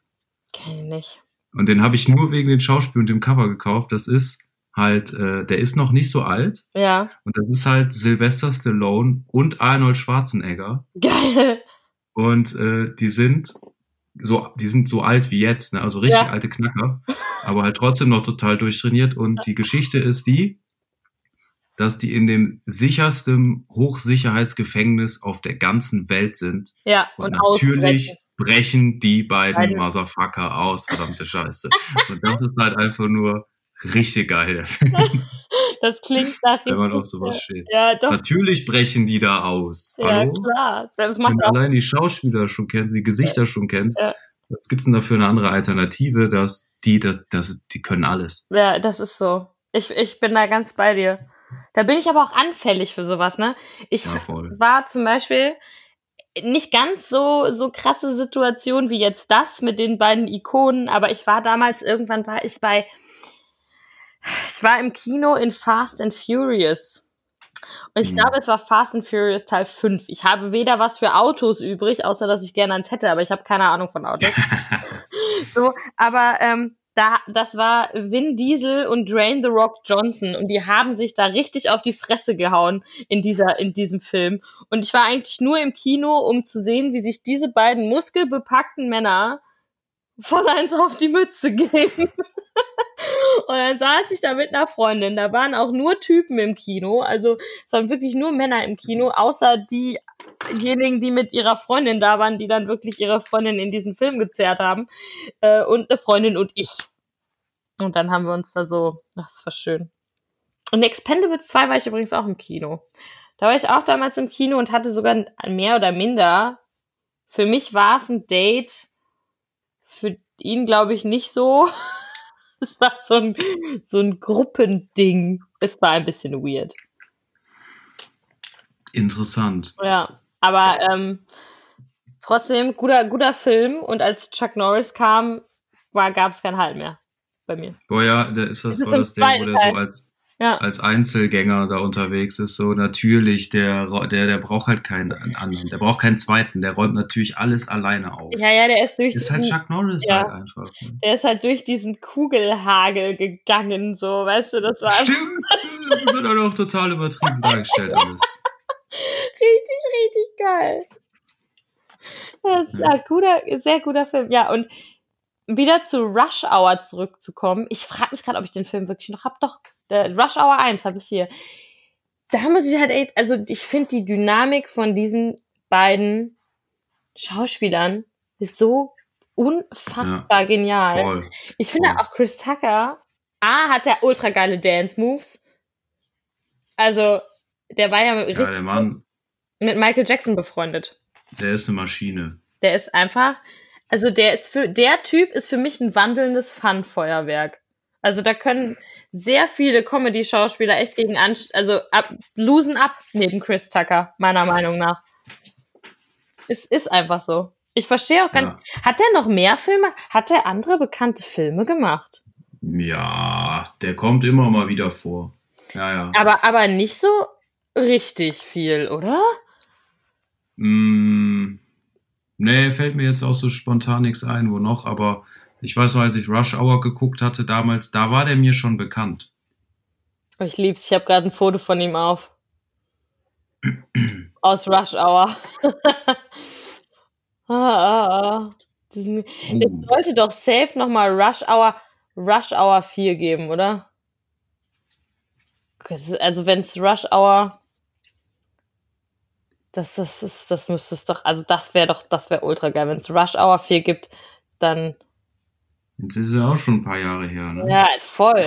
Kenn ich nicht. Und den habe ich nur wegen den Schauspiel und dem Cover gekauft. Das ist halt, äh, der ist noch nicht so alt. Ja. Und das ist halt Sylvester Stallone und Arnold Schwarzenegger. Geil. Und äh, die sind so, die sind so alt wie jetzt, ne? also richtig ja. alte Knacker, aber halt trotzdem noch total durchtrainiert. Und die Geschichte ist die, dass die in dem sichersten Hochsicherheitsgefängnis auf der ganzen Welt sind. Ja, und, und natürlich brechen die beiden Beide. Motherfucker aus, verdammte Scheiße. und das ist halt einfach nur richtig geil. Das klingt nach Wenn man auf sowas steht. Ja, doch. Natürlich brechen die da aus. Ja, Hallo? klar. Das macht Wenn du allein die Schauspieler schon kennst, die Gesichter ja. schon kennst, ja. Was gibt's denn da für eine andere Alternative, dass die, das, das, die können alles. Ja, das ist so. Ich, ich bin da ganz bei dir. Da bin ich aber auch anfällig für sowas, ne? Ich ja, war zum Beispiel nicht ganz so, so krasse Situation wie jetzt das mit den beiden Ikonen, aber ich war damals, irgendwann war ich bei, ich war im Kino in Fast and Furious. Und ich Hm. glaube, es war Fast and Furious Teil 5. Ich habe weder was für Autos übrig, außer dass ich gerne eins hätte, aber ich habe keine Ahnung von Autos. so, aber ähm, da, das war Vin Diesel und Dwayne The Rock Johnson und die haben sich da richtig auf die Fresse gehauen in dieser, in diesem Film. Und ich war eigentlich nur im Kino, um zu sehen, wie sich diese beiden muskelbepackten Männer voll eins auf die Mütze geben. Und dann saß ich da mit einer Freundin. Da waren auch nur Typen im Kino. Also es waren wirklich nur Männer im Kino, außer diejenigen, die mit ihrer Freundin da waren, die dann wirklich ihre Freundin in diesen Film gezerrt haben. Äh, und eine Freundin und ich. Und dann haben wir uns da so, ach, das war schön. Und Expendables 2 war ich übrigens auch im Kino. Da war ich auch damals im Kino und hatte sogar mehr oder minder. Für mich war es ein Date. Für ihn glaube ich nicht so. Es war so ein, so ein Gruppending. Es war ein bisschen weird. Interessant. Ja, aber ähm, trotzdem guter, guter Film. Und als Chuck Norris kam, gab es kein Halt mehr bei mir. Boah, ja, da ist das ist im das Ding, wo der so als, Ja, als Einzelgänger da unterwegs ist. So natürlich, der, der, der braucht halt keinen anderen. Der braucht keinen zweiten. Der räumt natürlich alles alleine auf. ja, ja, der ist durch Ist halt diesen, Chuck Norris Ja. halt einfach. Ne? der ist halt durch diesen Kugelhagel gegangen, so, weißt du, das war Stimmt, das wird auch noch total übertrieben dargestellt alles. richtig, richtig geil. Das ist ein guter, sehr guter Film. Ja, und wieder zu Rush Hour zurückzukommen. Ich frage mich gerade, ob ich den Film wirklich noch hab. Doch, Rush Hour 1 habe ich hier. Da muss ich halt echt, also ich finde die Dynamik von diesen beiden Schauspielern ist so unfassbar genial. Voll. Ich finde voll. auch Chris Tucker, A, hat der ultra geile Dance Moves. Also, der war ja, Ja, richtig der Mann, mit Michael Jackson befreundet. der ist eine Maschine. Der ist einfach, also der ist für, der Typ ist für mich ein wandelndes Fun-Feuerwerk. Also da können sehr viele Comedy-Schauspieler echt gegen an, also ab, losen ab neben Chris Tucker, meiner Meinung nach. Es ist einfach so. Ich verstehe auch gar Ja. nicht. Hat der noch mehr Filme? Hat der andere bekannte Filme gemacht? Ja, der kommt immer mal wieder vor. Ja, ja. Aber, aber nicht so richtig viel, oder? Mm, nee, fällt mir jetzt auch so spontan nichts ein, wo noch, aber ich weiß noch, als ich Rush Hour geguckt hatte damals, da war der mir schon bekannt. Oh, Ich lieb's. Ich habe gerade ein Foto von ihm auf. Aus Rush Hour. ah, ah, ah. Diesen, es Oh, sollte doch safe nochmal Rush Hour, Rush Hour 4 geben, oder? Also wenn es Rush Hour. Das, das, ist, das müsste es doch, also das wäre doch, das wäre ultra geil. Wenn es Rush Hour 4 gibt, dann das ist ja auch schon ein paar Jahre her, ne? Ja, voll.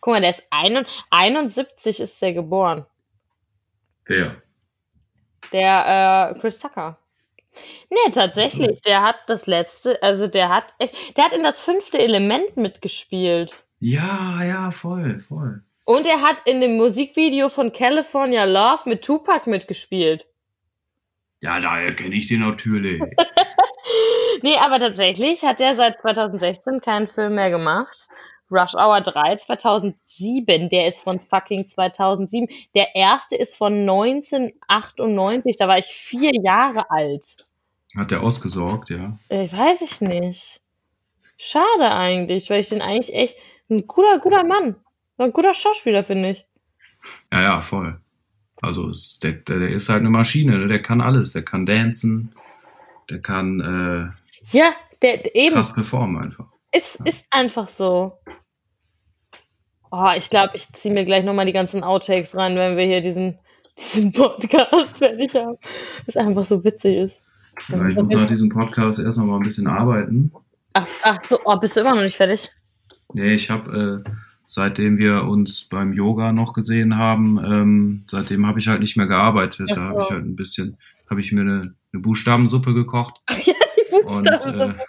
Guck mal, der ist ein, 71 ist der geboren. Wer? Der äh, Chris Tucker. Nee, tatsächlich. Der hat das letzte, also der hat echt, der hat in das fünfte Element mitgespielt. Ja, ja, voll, voll. Und er hat in dem Musikvideo von California Love mit Tupac mitgespielt. Ja, daher kenne ich den natürlich. Nee, aber tatsächlich hat er seit 2016 keinen Film mehr gemacht. Rush Hour 3 2007, der ist von fucking 2007. Der erste ist von 1998, da war ich vier Jahre alt. Hat der ausgesorgt, ja. Äh, weiß ich nicht. Schade eigentlich, weil ich den eigentlich echt ein guter, guter Mann. Ein guter Schauspieler, finde ich. Ja, ja, voll. Also ist, der, der, ist halt eine Maschine, ne? der kann alles. Der kann dancen, der kann Ja, der, eben. krass performen einfach. Es ist einfach so. Oh, ich glaube, ich ziehe mir gleich nochmal die ganzen Outtakes rein, wenn wir hier diesen, diesen Podcast fertig haben. Das einfach so witzig ist. Ja, ich muss halt diesen Podcast erst noch mal ein bisschen arbeiten. Ach, ach so, oh, bist du immer noch nicht fertig? Nee, ich habe, äh, seitdem wir uns beim Yoga noch gesehen haben, ähm, seitdem habe ich halt nicht mehr gearbeitet. Ach Da so. habe ich halt ein bisschen, habe ich mir eine, eine Buchstabensuppe gekocht. Ach ja, die Und Buchstaben. äh,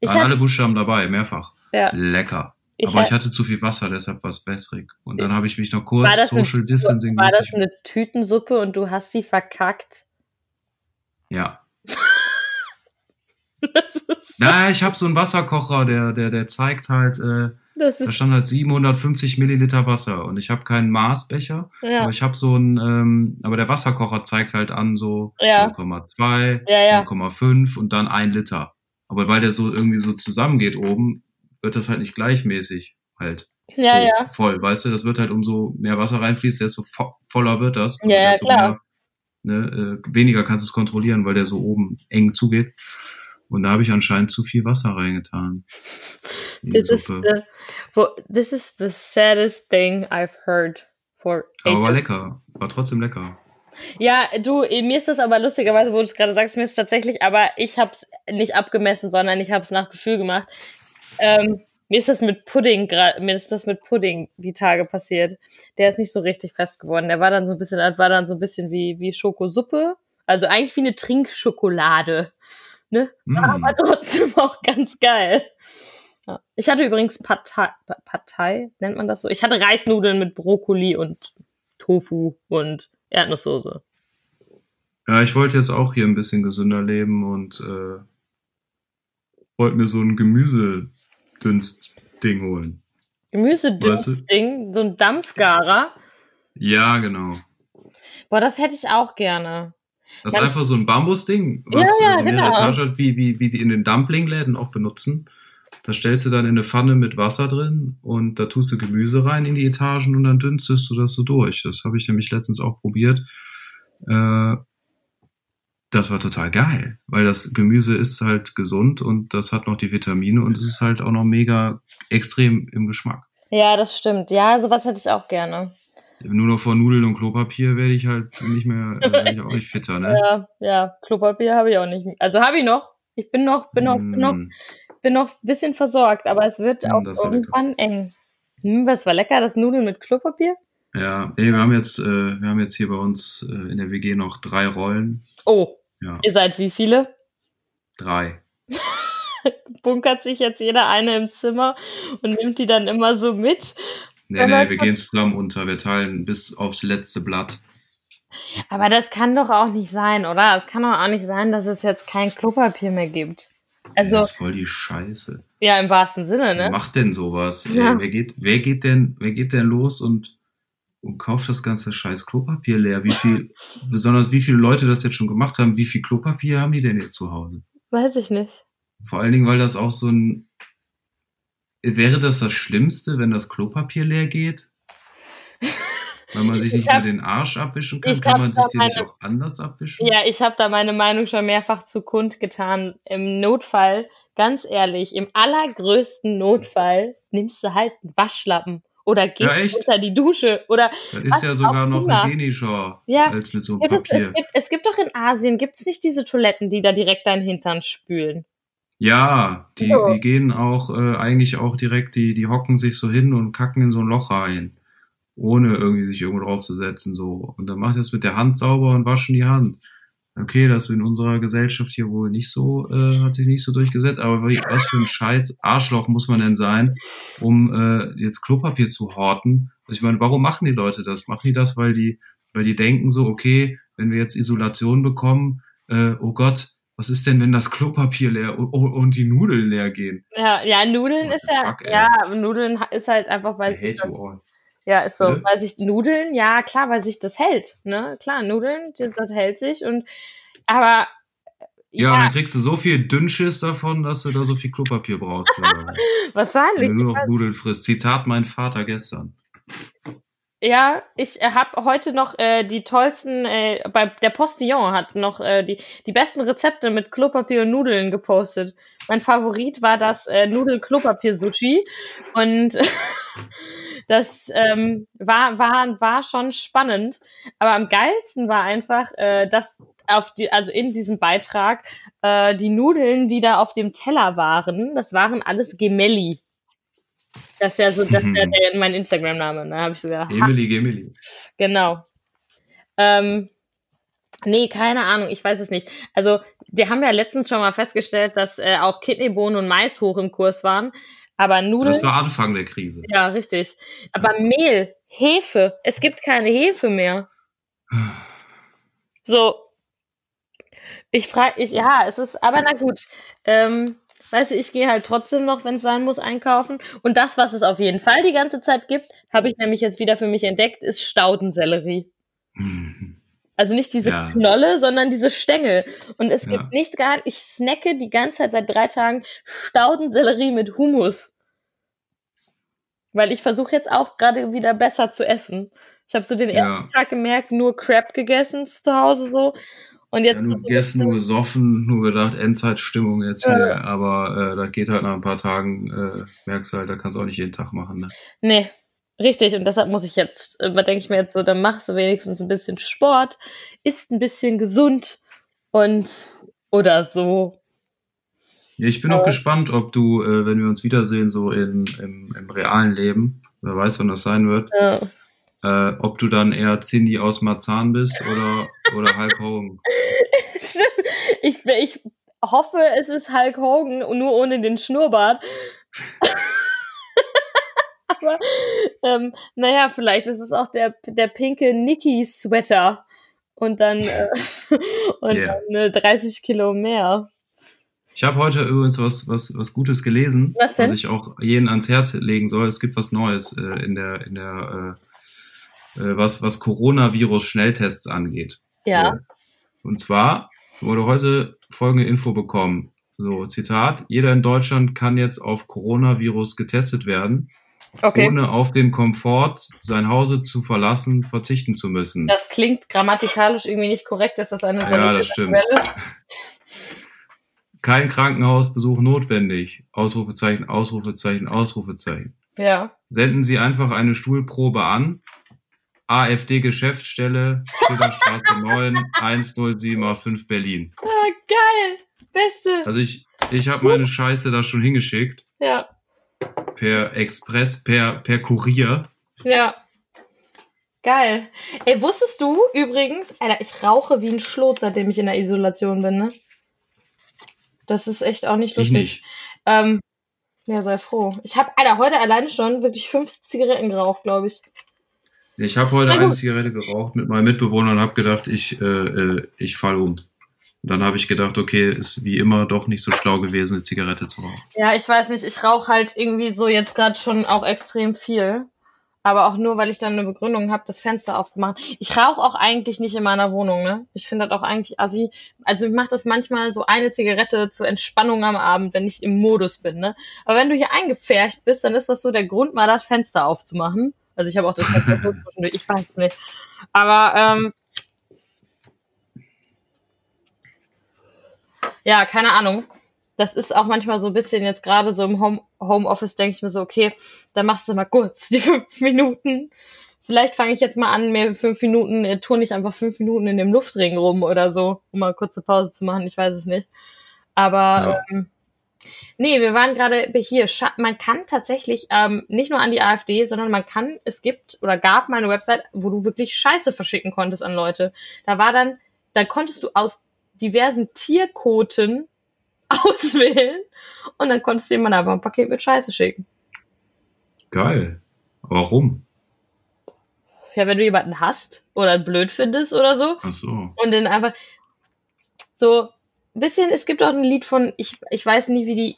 ich waren hab, alle Buchstaben dabei, mehrfach. ja, Lecker. ich Aber hab, ich hatte zu viel Wasser, deshalb war es wässrig. Und dann habe ich mich noch kurz das eine- Social Distancing war das eine Tütensuppe und du hast sie verkackt? Ja. Na, ich habe so einen Wasserkocher, der, der, der zeigt halt, äh, Da ist, stand halt 750 Milliliter Wasser und ich habe keinen Maßbecher, ja, aber ich habe so ein, ähm, aber der Wasserkocher zeigt halt an so Ja. 0,2, ja, ja. 0,5 und dann ein Liter. Aber weil der so irgendwie so zusammengeht oben, wird das halt nicht gleichmäßig halt Ja, so ja. voll, weißt du? Das wird halt umso mehr Wasser reinfließt, desto vo voller wird das. Ja, ja, desto klar. Mehr, ne, äh, weniger kannst du es kontrollieren, weil der so oben eng zugeht. Und da habe ich anscheinend zu viel Wasser reingetan. This is the, wo, this is the saddest thing I've heard for Aber war ages. lecker. War trotzdem lecker. Ja, du, eh, mir ist das aber lustigerweise, wo du es gerade sagst, mir ist es tatsächlich, aber ich habe es nicht abgemessen, sondern ich habe es nach Gefühl gemacht. Ähm, mir ist das mit Pudding, mir ist das mit Pudding die Tage passiert. Der ist nicht so richtig fest geworden. Der war dann so ein bisschen, war dann so ein bisschen wie, wie Schokosuppe. Also eigentlich wie eine Trinkschokolade. Ne? War Mm. aber trotzdem auch ganz geil. Ja. Ich hatte übrigens Partei, Pa- Partei, nennt man das so? Ich hatte Reisnudeln mit Brokkoli und Tofu und Erdnusssoße. Ja, ich wollte jetzt auch hier ein bisschen gesünder leben und äh, wollte mir so ein Gemüsedünst-Ding holen. Gemüsedünstding, so ein Dampfgarer. Ja, genau. Boah, das hätte ich auch gerne. Das ist einfach so ein Bambusding, was Ja, ja, so mehrere genau. Etagen hat, wie, wie, wie die in den Dumpling-Läden auch benutzen. Da stellst du dann in eine Pfanne mit Wasser drin und da tust du Gemüse rein in die Etagen und dann dünstest du das so durch. Das habe ich nämlich letztens auch probiert. Äh, das war total geil, weil das Gemüse ist halt gesund und das hat noch die Vitamine und es ist halt auch noch mega extrem im Geschmack. Ja, das stimmt. Ja, sowas hätte ich auch gerne. Nur noch vor Nudeln und Klopapier werde ich halt nicht mehr, äh, werde ich auch nicht fitter, ne? Ja, ja, Klopapier habe ich auch nicht. Also habe ich noch. Ich bin noch, bin noch, bin noch, Mm. Bin noch ein bisschen versorgt, aber es wird Mm, auch das war irgendwann eng. Hm, was war lecker? Das Nudeln mit Klopapier? Ja, nee, wir haben jetzt, äh, wir haben jetzt hier bei uns äh, in der WG noch drei Rollen. Oh, Ja, ihr seid wie viele? drei. Bunkert sich jetzt jeder eine im Zimmer und nimmt die dann immer so mit. Nee, nee, wir gehen zusammen unter. Wir teilen bis aufs letzte Blatt. Aber das kann doch auch nicht sein, oder? Es kann doch auch nicht sein, dass es jetzt kein Klopapier mehr gibt. Also, das ist voll die Scheiße. ja, im wahrsten Sinne, Wer ne? macht denn sowas? Ja. Ey, wer geht, wer geht denn, wer geht denn los und, und kauft das ganze scheiß Klopapier leer? Wie viel, besonders wie viele Leute das jetzt schon gemacht haben, wie viel Klopapier haben die denn jetzt zu Hause? Weiß ich nicht. Vor allen Dingen, weil das auch so ein, wäre das das Schlimmste, wenn das Klopapier leer geht? Weil man sich Ich nicht hab- mehr den Arsch abwischen kann, kann man sich den nicht auch anders abwischen? Ja, ich habe da meine Meinung schon mehrfach zu kund getan. Im Notfall, ganz ehrlich, im allergrößten Notfall nimmst du halt einen Waschlappen oder gehst Ja, unter die Dusche oder Das ist ja sogar noch immer. hygienischer Ja. als mit so einem Ja, das, es, Papier. gibt, es gibt doch in Asien, gibt's nicht diese Toiletten, die da direkt deinen Hintern spülen. Ja, die, Ja. die gehen auch äh, eigentlich auch direkt, die, die hocken sich so hin und kacken in so ein Loch rein, ohne irgendwie sich irgendwo drauf zu setzen. So. Und dann macht das mit der Hand sauber und waschen die Hand. Okay, das in unserer Gesellschaft hier wohl nicht so, äh, hat sich nicht so durchgesetzt, aber was für ein scheiß Arschloch muss man denn sein, um äh, jetzt Klopapier zu horten? Also ich meine, warum machen die Leute das? Machen die das, weil die, weil die denken so, okay, wenn wir jetzt Isolation bekommen, äh, oh Gott, was ist denn, wenn das Klopapier leer und, und die Nudeln leer gehen? Ja, ja, Nudeln ist ja, ey. ja, Nudeln ist halt einfach, I weil hate you all. Ja, ist so. Bitte? Weil sich Nudeln, ja klar, weil sich das hält. Ne? Klar, Nudeln, das hält sich und aber Ja, und dann kriegst du so viel Dünnschiss davon, dass du da so viel Klopapier brauchst. Wenn wahrscheinlich. du nur noch Nudeln frisst. Zitat mein Vater gestern. Ja, ich äh, habe heute noch äh, die tollsten, äh, bei der Postillon hat noch äh, die, die besten Rezepte mit Klopapier und Nudeln gepostet. Mein Favorit war das äh, Nudel-Klopapier-Sushi und das ähm, war, war, war schon spannend. Aber am geilsten war einfach, äh, dass auf die, also in diesem Beitrag, äh, die Nudeln, die da auf dem Teller waren, das waren alles Gemelli. Das ist ja so, das ist ja der, mein Instagram-Name. Da habe ich so gedacht, ha, Emily, Gemily. Genau. Ähm, nee, keine Ahnung, ich weiß es nicht. Also, wir haben ja letztens schon mal festgestellt, dass äh, auch Kidneybohnen und Mais hoch im Kurs waren. Aber Nudeln, Das war Anfang der Krise. ja, richtig. Aber Mehl, Hefe, es gibt keine Hefe mehr. So. Ich frage, ich, ja, es ist, aber na gut. Ähm, Weißt du, ich gehe halt trotzdem noch, wenn es sein muss, einkaufen. Und das, was es auf jeden Fall die ganze Zeit gibt, habe ich nämlich jetzt wieder für mich entdeckt, ist Staudensellerie. Also nicht diese Ja. Knolle, sondern diese Stängel. Und es Ja. gibt nichts gar Ich snacke die ganze Zeit seit drei Tagen Staudensellerie mit Hummus. Weil ich versuche jetzt auch gerade wieder besser zu essen. Ich habe so den Ja. ersten Tag gemerkt, nur Crap gegessen zu Hause so. Und jetzt Ja, nur gegessen, nur gesoffen, nur gedacht, Endzeitstimmung jetzt Ja. hier. Aber äh, da geht halt nach ein paar Tagen, äh, merkst du halt, da kannst du auch nicht jeden Tag machen. Ne? Nee, richtig. Und deshalb muss ich jetzt, äh, denke ich mir jetzt so, dann machst du wenigstens ein bisschen Sport, isst ein bisschen gesund und oder so. Ja, ich bin auch gespannt, ob du, äh, wenn wir uns wiedersehen, so in, im, im realen Leben, wer weiß, wann das sein wird, Ja. Äh, ob du dann eher Cindy aus Marzahn bist oder, oder Hulk Hogan. Stimmt. ich, ich hoffe, es ist Hulk Hogan und nur ohne den Schnurrbart. Aber ähm, naja, vielleicht ist es auch der, der pinke Nicky-Sweater. Und dann, äh, und Yeah. dann äh, 30 Kilo mehr. Ich habe heute übrigens was, was, was Gutes gelesen, Was was ich auch jeden ans Herz legen soll. Es gibt was Neues äh, in der, in der äh, äh, was, was Coronavirus-Schnelltests angeht. Ja. So. Und zwar wurde heute folgende Info bekommen. So, Zitat, jeder in Deutschland kann jetzt auf Coronavirus getestet werden, Okay. ohne auf den Komfort, sein Hause zu verlassen, verzichten zu müssen. Das klingt grammatikalisch irgendwie nicht korrekt, ist das eine Ja, das stimmt. Quelle? Kein Krankenhausbesuch notwendig. Ausrufezeichen, Ausrufezeichen, Ausrufezeichen. Ja. Senden Sie einfach eine Stuhlprobe an. AfD Geschäftsstelle, Schillerstraße 9, 10785 Berlin. Ah, geil. Beste. Also ich, ich habe meine Scheiße da schon hingeschickt. Ja. Per Express, per, per Kurier. Ja. Geil. Ey, wusstest du übrigens, Alter, ich rauche wie ein Schlot, seitdem ich in der Isolation bin, ne? Das ist echt auch nicht Ich lustig. nicht. Ähm, ja, sei froh. Ich habe, Alter, heute alleine schon wirklich fünf Zigaretten geraucht, glaube ich. Ich habe heute gut. eine Zigarette geraucht mit meinem Mitbewohner und habe gedacht, ich, äh, äh, ich fall um. Und dann habe ich gedacht, okay, ist wie immer doch nicht so schlau gewesen, eine Zigarette zu rauchen. Ja, ich weiß nicht, ich rauche halt irgendwie so jetzt gerade schon auch extrem viel. Aber auch nur, weil ich dann eine Begründung habe, das Fenster aufzumachen. Ich rauche auch eigentlich nicht in meiner Wohnung, ne? Ich finde das auch eigentlich assi. Also ich mache das manchmal so eine Zigarette zur Entspannung am Abend, wenn ich im Modus bin, ne? Aber wenn du hier eingepfercht bist, dann ist das so der Grund, mal das Fenster aufzumachen. Also ich habe auch das zwischendurch, ich weiß nicht. Aber ähm, ja, keine Ahnung. Das ist auch manchmal so ein bisschen jetzt gerade so im Home Homeoffice, denke ich mir so, okay, dann machst du mal kurz die fünf Minuten. Vielleicht fange ich jetzt mal an, mir fünf Minuten, äh, turne ich einfach fünf Minuten in dem Luftring rum oder so, um mal kurze Pause zu machen. Ich weiß es nicht. Aber Ja. ähm, nee, wir waren gerade hier. Man kann tatsächlich ähm, nicht nur an die AfD, sondern man kann, es gibt oder gab mal eine Website, wo du wirklich Scheiße verschicken konntest an Leute. Da war dann, dann konntest du aus diversen Tierkoten auswählen und dann konntest du jemand einfach ein Paket mit Scheiße schicken. Geil. Warum? Ja, wenn du jemanden hast oder blöd findest oder so Ach so. und dann einfach so bisschen, es gibt auch ein Lied von, ich, ich weiß nie, wie die,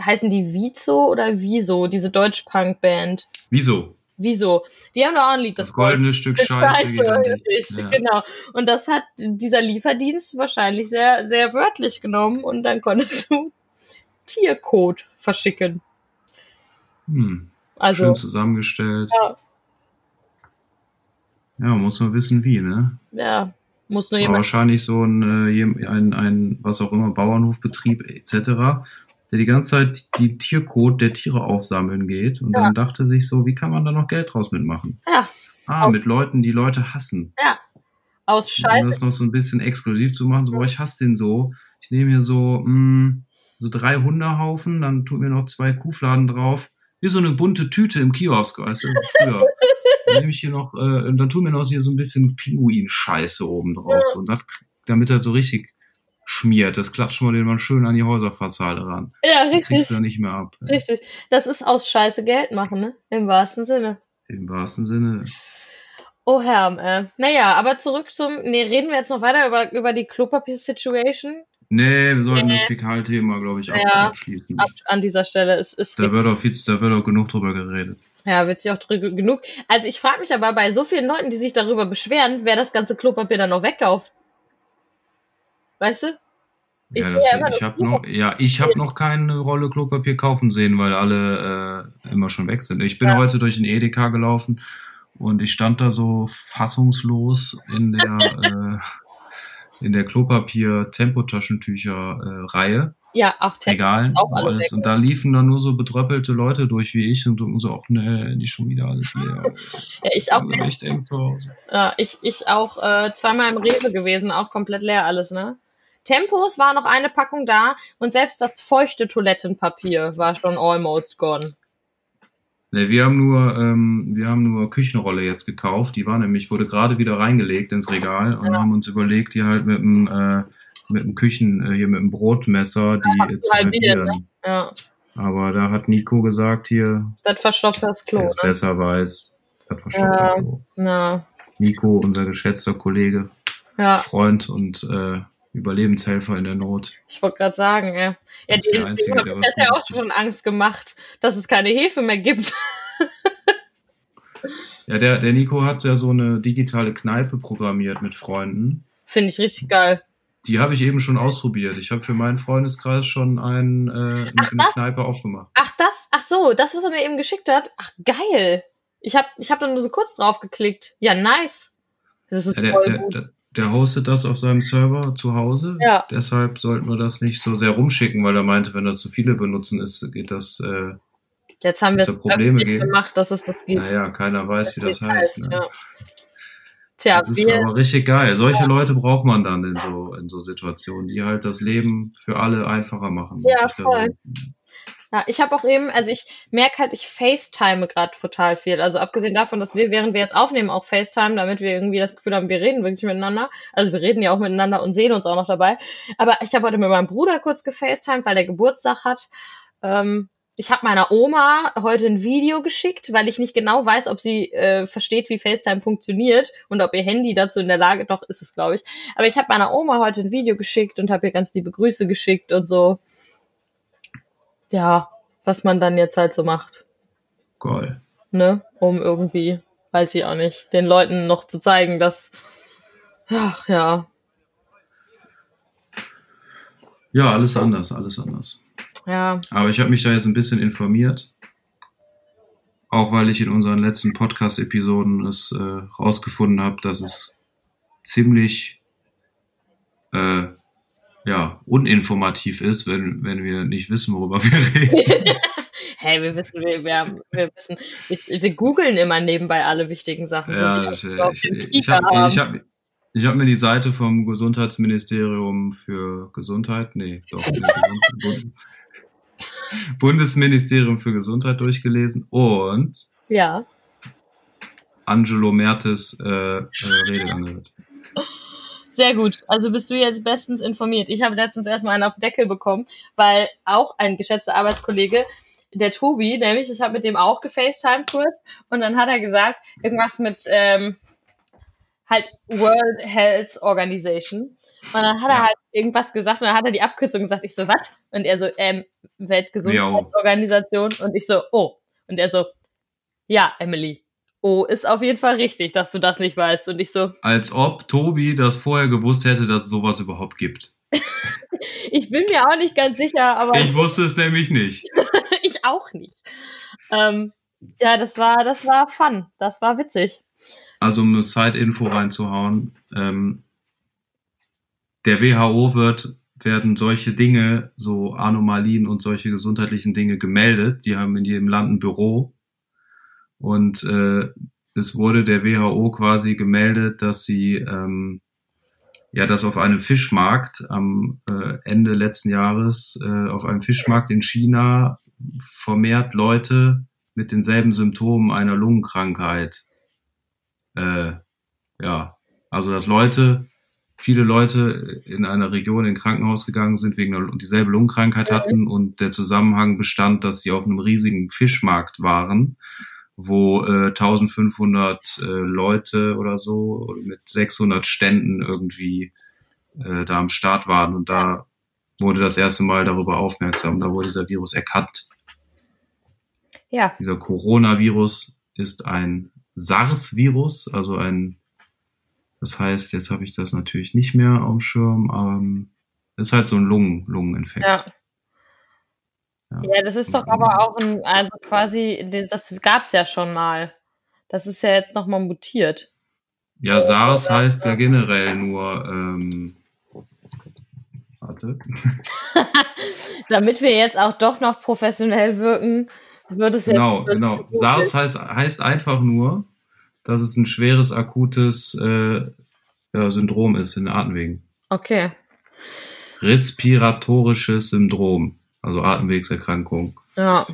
heißen die Vizo oder Wieso, diese Deutsch-Punk-Band. Wieso? Wieso? Die haben doch auch ein Lied, Das, das goldene Stück Scheiße richtig, Ja. genau. Und das hat dieser Lieferdienst wahrscheinlich sehr, sehr wörtlich genommen und dann konntest du Tiercode verschicken. Hm. Also, Schön zusammengestellt. Ja. Ja, muss man wissen, wie, ne? ja, muss nur jemand. wahrscheinlich so ein, äh, ein, ein, was auch immer, Bauernhofbetrieb etc., der die ganze Zeit die Tiercode der Tiere aufsammeln geht und Ja. dann dachte sich so, wie kann man da noch Geld draus mitmachen? Ja, Ah, Auch- mit Leuten, die Leute hassen. aus Um Scheiße. das noch so ein bisschen exklusiv zu machen, so, boah, ich hasse den so. Ich nehme hier so, mh, so drei Hundehaufen, dann tut mir noch zwei Kuhfladen drauf. Wie so eine bunte Tüte im Kiosk, weißt du, früher. dann nehme ich hier noch, äh, dann tun mir noch hier so ein bisschen Pinguin-Scheiße oben drauf. So, und das, damit er so richtig schmiert. Das klatschen wir den mal schön an die Häuserfassade ran. Ja, Dann kriegst richtig. du ja nicht mehr ab. Richtig. Das ist aus Scheiße Geld machen, ne? Im wahrsten Sinne. Im wahrsten Sinne. Oh Herr, äh. Naja, aber zurück zum. Nee, reden wir jetzt noch weiter über, über die Klopapier-Situation. Nee, wir sollten Nee. das Fäkalthema, glaube ich, Ja. abschließen. Ab, an dieser Stelle. Es ist Da wird, auch viel, da wird auch genug drüber geredet. Ja, wird sich auch drüber genug. Also ich frage mich aber bei so vielen Leuten, die sich darüber beschweren, wer das ganze Klopapier dann noch wegkauft. Weißt du? Ich Ja, das, ja ich habe noch, ja, ich habe noch keine Rolle Klopapier kaufen sehen, weil alle äh, immer schon weg sind. Ich bin Ja. heute durch den Edeka gelaufen und ich stand da so fassungslos in der äh, in der Klopapier Tempotaschentücher äh, Reihe, Ja, auch Tech. Regalen, auch alles und da liefen dann nur so betröppelte Leute durch wie ich und so auch ne, nicht schon wieder alles leer. Ja, ich auch. Also echt eng zu Hause. Ja, ich, ich auch äh, zweimal im Rewe gewesen, auch komplett leer alles, ne? Tempos war noch eine Packung da und selbst das feuchte Toilettenpapier war schon almost gone. Ne, wir haben nur, ähm, wir haben nur Küchenrolle jetzt gekauft. Die war nämlich, wurde gerade wieder reingelegt ins Regal und Ja. haben uns überlegt, die halt mit dem, äh, mit dem Küchen, äh, hier mit dem Brotmesser, die äh, zu halbieren, halbieren. Ja, Aber da hat Nico gesagt, hier, das verstopft das Klo, wer ne? besser weiß, hat verstopft Ja. das Klo. Ja, Nico, unser geschätzter Kollege, ja. Freund und äh, Überlebenshelfer in der Not. Ich wollte gerade sagen, ja. Ja, die, der Einzige, der hat ja auch schon Angst gemacht, dass es keine Hefe mehr gibt. Ja, der, der Nico hat ja so eine digitale Kneipe programmiert mit Freunden. Finde ich richtig geil. Die habe ich eben schon ausprobiert. Ich habe für meinen Freundeskreis schon ein, äh, eine, das? Kneipe aufgemacht. Ach, das, ach so, das, was er mir eben geschickt hat. Ach, geil. Ich habe ich hab dann nur so kurz drauf geklickt. Ja, nice. Das ist Ja, der, voll gut. der, der hostet das auf seinem Server zu Hause. Ja. Deshalb sollten wir das nicht so sehr rumschicken, weil er meinte, wenn das zu viele benutzen ist, geht das, äh, Jetzt haben wir es ja Probleme gemacht, dass es das gibt. naja, keiner weiß, wie das wie es heißt. Ne? Ja. Tja, Das ist aber richtig geil. Solche Leute braucht man dann in so, in so Situationen, die halt das Leben für alle einfacher machen. Ja, voll. So, ja, ich habe auch eben, also ich merke halt, ich FaceTime gerade total viel. Also abgesehen davon, dass wir, während wir jetzt aufnehmen, auch FaceTime, damit wir irgendwie das Gefühl haben, wir reden wirklich miteinander. Also wir reden ja auch miteinander und sehen uns auch noch dabei. Aber ich habe heute mit meinem Bruder kurz gefacetimed, weil der Geburtstag hat. Ähm, ich habe meiner Oma heute ein Video geschickt, weil ich nicht genau weiß, ob sie äh, versteht, wie FaceTime funktioniert und ob ihr Handy dazu in der Lage, doch ist es, glaube ich. Aber ich habe meiner Oma heute ein Video geschickt und habe ihr ganz liebe Grüße geschickt und so. Ja, was man dann jetzt halt so macht, geil. ne? Um irgendwie, weiß ich auch nicht, den Leuten noch zu zeigen, dass, ach ja, Ja, alles anders, alles anders. ja, Aber ich habe mich da jetzt ein bisschen informiert. Auch weil ich in unseren letzten Podcast-Episoden es äh, rausgefunden habe, dass es ziemlich äh, ja, uninformativ ist, wenn, wenn wir nicht wissen, worüber wir reden. hey, wir wissen, wir, wir, haben, wir wissen, wir, wir googeln immer nebenbei alle wichtigen Sachen. ja, so ich, ich, ich habe hab, hab mir die Seite vom Gesundheitsministerium für Gesundheit, nee, doch, Gesund, Bundesministerium für Gesundheit durchgelesen und ja, Angelo Mertes äh, äh, Rede angehört. Sehr gut. Also bist du jetzt bestens informiert. Ich habe letztens erstmal einen auf den Deckel bekommen, weil auch ein geschätzter Arbeitskollege, der Tobi, nämlich, ich habe mit dem auch gefacetimed kurz und dann hat er gesagt, irgendwas mit ähm, halt World Health Organization. Und dann hat er Ja. halt irgendwas gesagt und dann hat er die Abkürzung gesagt. Ich so, was? Und er so, ähm, Weltgesundheitsorganisation. Und ich so, oh. Und er so, ja, Emily. Oh, ist auf jeden Fall richtig, dass du das nicht weißt. Und ich so, Als ob Tobi das vorher gewusst hätte, dass es sowas überhaupt gibt. ich bin mir auch nicht ganz sicher, aber Ich wusste es nämlich nicht. ich auch nicht. Ähm, ja, das war, das war fun. Das war witzig. Also um eine Side-Info reinzuhauen, ähm, der WHO wird, werden solche Dinge, so Anomalien und solche gesundheitlichen Dinge gemeldet. Die haben in jedem Land ein Büro. Und äh, es wurde der WHO quasi gemeldet, dass sie ähm, ja, dass auf einem Fischmarkt am äh, Ende letzten Jahres äh, auf einem Fischmarkt in China vermehrt Leute mit denselben Symptomen einer Lungenkrankheit äh, ja, also dass Leute, viele Leute in einer Region in Krankenhaus gegangen sind wegen einer dieselbe Lungenkrankheit Mhm. hatten und der Zusammenhang bestand, dass sie auf einem riesigen Fischmarkt waren, wo äh, 1500 äh, Leute oder so mit 600 Ständen irgendwie äh, da am Start waren und da wurde das erste Mal darüber aufmerksam. Da wurde dieser Virus erkannt. Ja. Dieser Coronavirus ist ein SARS-Virus, also ein, das heißt, jetzt habe ich das natürlich nicht mehr auf dem Schirm, ähm, ist halt so ein Lungen, Lungeninfekt. Ja. Ja, das ist doch aber auch ein, also quasi, das gab es ja schon mal. Das ist ja jetzt nochmal mutiert. Ja, SARS heißt ja generell nur, ähm, warte. Damit wir jetzt auch doch noch professionell wirken, wird es jetzt. Genau, genau. SARS heißt, heißt einfach nur, dass es ein schweres, akutes äh, ja, Syndrom ist in den Atemwegen. Okay. Respiratorisches Syndrom, also Atemwegserkrankung. Ja.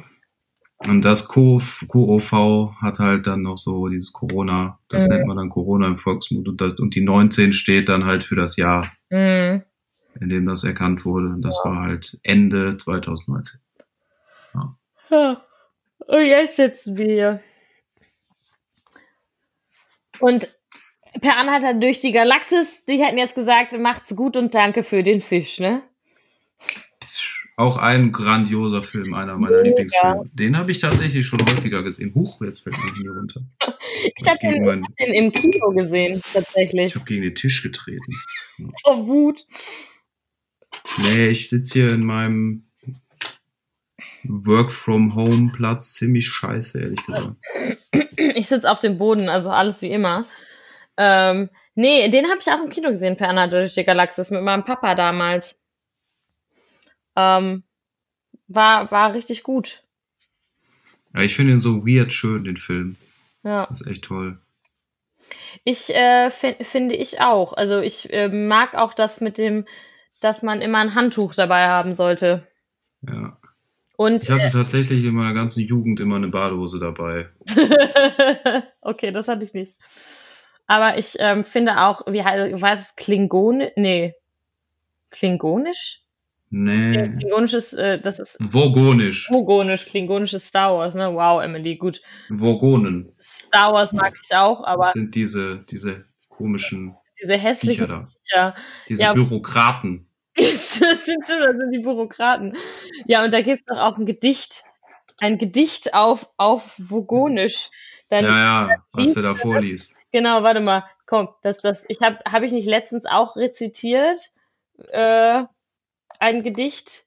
Und das QOV hat halt dann noch so dieses Corona, das Mhm. nennt man dann Corona im Volksmund und, das, und die 19 steht dann halt für das Jahr, Mhm. in dem das erkannt wurde. Und das war halt Ende 2019. Ja. Und jetzt sitzen wir hier. Und Per Anhalter durch die Galaxis, die hätten jetzt gesagt, macht's gut und danke für den Fisch, ne? Auch ein grandioser Film, einer meiner. Lieblingsfilme. Den habe ich tatsächlich schon häufiger gesehen. Huch, jetzt fällt mir hier runter. Ich habe den, meinen- den im Kino gesehen, tatsächlich. ich hab gegen den Tisch getreten. Vor Wut. Nee, ich sitze hier in meinem Work-from-Home-Platz ziemlich scheiße, ehrlich gesagt. Ich sitze auf dem Boden, also alles wie immer. Ähm, nee, den habe ich auch im Kino gesehen, Per Anhalter durch die Galaxis, mit meinem Papa damals. Ähm, war, war richtig gut. Ja, ich finde ihn so weird schön, den Film. Ja. Das ist echt toll. Ich äh, fin- finde ich auch. Also ich äh, mag auch das mit dem, dass man immer ein Handtuch dabei haben sollte. Ja. Und Ich hatte tatsächlich in meiner ganzen Jugend immer eine Badehose dabei. okay, das hatte ich nicht. Aber ich ähm, finde auch, wie heißt weiß es Klingonisch? Nee. Klingonisch? Nee. Klingonisch ist, äh, das ist Vogonisch. Klingonisch, Klingonisch ist Star Wars, ne? Wow, Emily, gut. Vogonen. Star Wars mag ich auch, aber Das sind diese, diese komischen diese Viecher hässlichen da. Viecher, Diese Ja. Bürokraten. das sind, das sind die Bürokraten. Ja, und da gibt es doch auch ein Gedicht. Ein Gedicht auf, auf Vogonisch. Dann, Ja, ja, was der da vorliest. Genau, warte mal. Komm, das, das, ich habe hab ich nicht letztens auch rezitiert? Äh, ein Gedicht.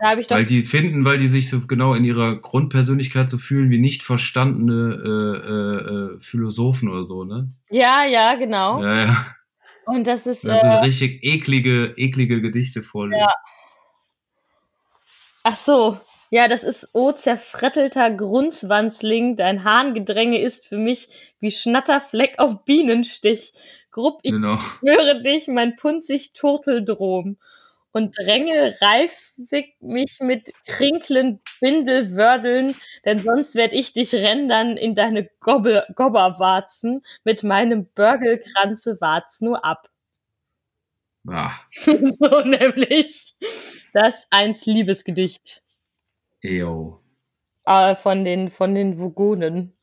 Da habe ich doch. Weil die finden, weil die sich so genau in ihrer Grundpersönlichkeit so fühlen wie nicht verstandene äh, äh, äh, Philosophen oder so, ne? Ja, ja, genau. Ja, ja. Und das ist. Das sind Äh, richtig eklige, eklige Gedichte vorlesen. Ja. ach so. Ja, das ist O zerfrettelter Grunzwanzling, dein Harngedränge ist für mich wie Schnatterfleck auf Bienenstich. Grupp, ich Genau. höre dich, mein punzig Turteldrom. Und dränge reifig mich mit Krinklen Bindelwördeln, denn sonst werd ich dich rendern in deine Gobbe, Gobberwarzen, mit meinem Börgelkranze wart's nur ab. Ah, so nämlich das eins Liebesgedicht eyo. äh, von den von den Vogonen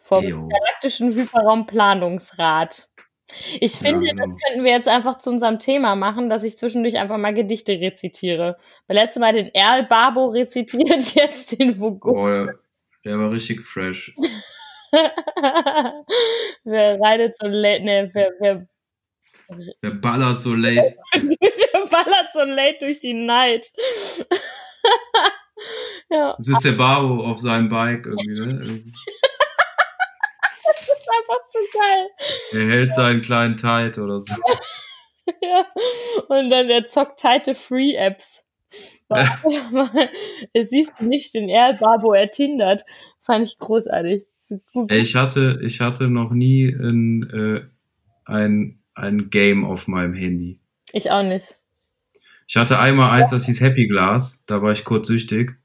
vom Eyo. galaktischen Hyperraumplanungsrat. Ich finde, genau. das könnten wir jetzt einfach zu unserem Thema machen, dass ich zwischendurch einfach mal Gedichte rezitiere. Weil letztes Mal den Erl Barbo rezitiert, jetzt den Vogon. Boah, der, der war richtig fresh. wer reitet so late, ne, wer, wer, Der ballert so late. wer ballert so late durch die Night? ja, Das ist der Barbo auf seinem Bike irgendwie, ne? Einfach zu geil. Er hält seinen kleinen Tide oder so. Ja. Und dann der zockt Tite Free Apps. Es siehst du nicht den Erl Barbo ertindert. Fand ich großartig. Ich hatte, ich hatte noch nie ein, äh, ein, ein Game auf meinem Handy. Ich auch nicht. Ich hatte einmal eins, das hieß Happy Glass. Da war ich kurz süchtig.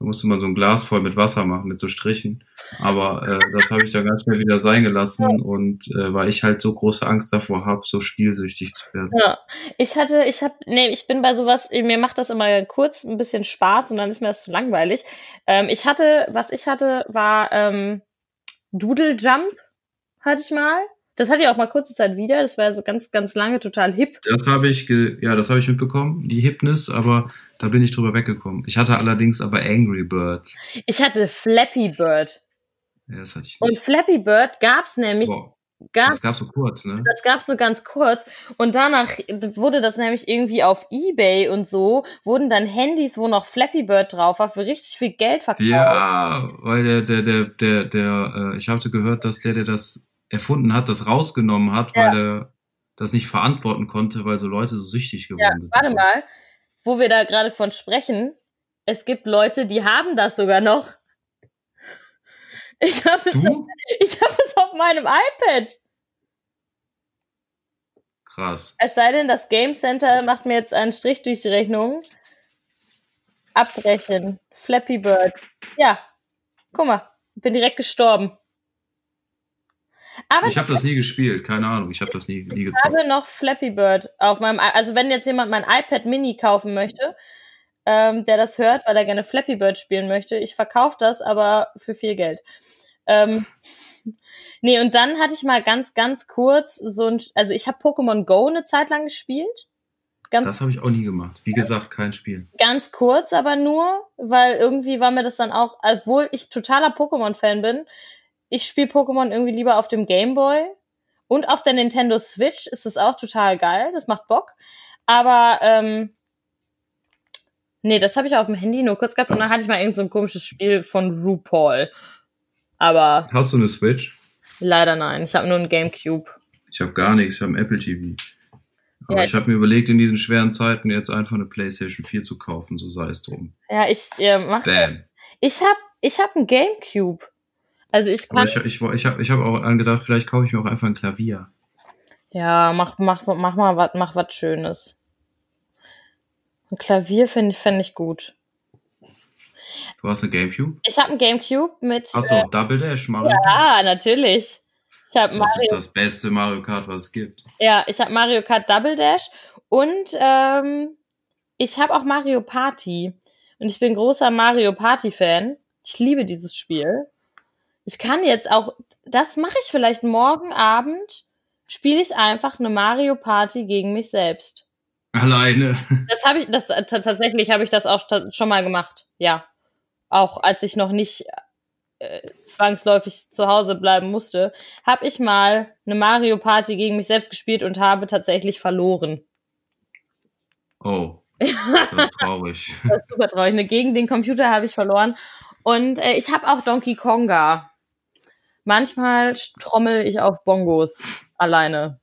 Da musste man so ein Glas voll mit Wasser machen, mit so Strichen. Aber äh, das habe ich dann ganz schnell wieder sein gelassen. Und äh, weil ich halt so große Angst davor habe, so spielsüchtig zu werden. Ja. Ich hatte, ich hab, nee, ich bin bei sowas, mir macht das immer kurz ein bisschen Spaß und dann ist mir das zu langweilig. Ähm, ich hatte, was ich hatte, war ähm, Doodle Jump, hatte ich mal. Das hatte ich auch mal kurze Zeit wieder. Das war ja so ganz, ganz lange total hip. Das habe ich, ja, das habe ich mitbekommen, die Hipness, aber da bin ich drüber weggekommen. Ich hatte allerdings aber Angry Birds. Ich hatte Flappy Bird. Ja, das hatte ich nicht. Und Flappy Bird gab es nämlich wow. Gab, das gab es so kurz, ne? Das gab es nur ganz kurz. Und danach wurde das nämlich irgendwie auf Ebay und so, wurden dann Handys, wo noch Flappy Bird drauf war, für richtig viel Geld verkauft. Ja, weil der, der, der, der, der, äh, ich hatte gehört, dass der, der das erfunden hat, das rausgenommen hat, ja. weil er das nicht verantworten konnte, weil so Leute so süchtig geworden ja, sind. Warte mal, wo wir da gerade von sprechen, es gibt Leute, die haben das sogar noch. Ich habe es, ich hab es auf meinem iPad. Krass. Es sei denn, das Game Center macht mir jetzt einen Strich durch die Rechnung. Abbrechen. Flappy Bird. Ja. Guck mal, bin direkt gestorben. Aber ich habe das nie gespielt, keine Ahnung, ich habe das nie, nie gezockt. Ich habe noch Flappy Bird auf meinem, also wenn jetzt jemand mein iPad Mini kaufen möchte, ähm, der das hört, weil er gerne Flappy Bird spielen möchte, ich verkaufe das, aber für viel Geld. Ähm, nee, und dann hatte ich mal ganz, ganz kurz so ein, also ich habe Pokémon Go eine Zeit lang gespielt. Ganz das habe ich auch nie gemacht. Wie gesagt, kein Spiel. Ganz kurz, aber nur, weil irgendwie war mir das dann auch, obwohl ich totaler Pokémon-Fan bin, ich spiele Pokémon irgendwie lieber auf dem Game Boy und auf der Nintendo Switch ist es auch total geil. Das macht Bock. Aber ähm, nee, das habe ich auf dem Handy nur kurz gehabt und dann hatte ich mal irgend so ein komisches Spiel von RuPaul. Aber. Hast du eine Switch? Leider nein. Ich habe nur ein Gamecube. Ich habe gar nichts. Ich habe ein Apple TV. Aber ja, ich habe mir überlegt, in diesen schweren Zeiten jetzt einfach eine PlayStation 4 zu kaufen, so sei es drum. Ja, ich äh, mach. Bam. Ich habe ich hab ein Gamecube. Also ich kann. Aber ich, ich, ich habe ich hab auch angedacht, vielleicht kaufe ich mir auch einfach ein Klavier. Ja, mach, mach, mach mal was, mach was Schönes. Ein Klavier finde ich, ich gut. Du hast eine Gamecube? Ich habe ein Gamecube mit. Achso, äh, Double Dash Mario Ja, Kart. natürlich. Ich Mario, das ist das beste Mario Kart, was es gibt. Ja, ich habe Mario Kart Double Dash und ähm, ich habe auch Mario Party. Und ich bin großer Mario Party Fan. Ich liebe dieses Spiel. Ich kann jetzt auch, das mache ich vielleicht morgen Abend, spiele ich einfach eine Mario Party gegen mich selbst. Alleine. Das habe ich, das tatsächlich habe ich das auch schon mal gemacht. Ja auch als ich noch nicht äh, zwangsläufig zu Hause bleiben musste, habe ich mal eine Mario Party gegen mich selbst gespielt und habe tatsächlich verloren. Oh, das ist traurig. das ist super traurig. Ne, gegen den Computer habe ich verloren. Und äh, ich habe auch Donkey Konga. Manchmal trommel ich auf Bongos alleine.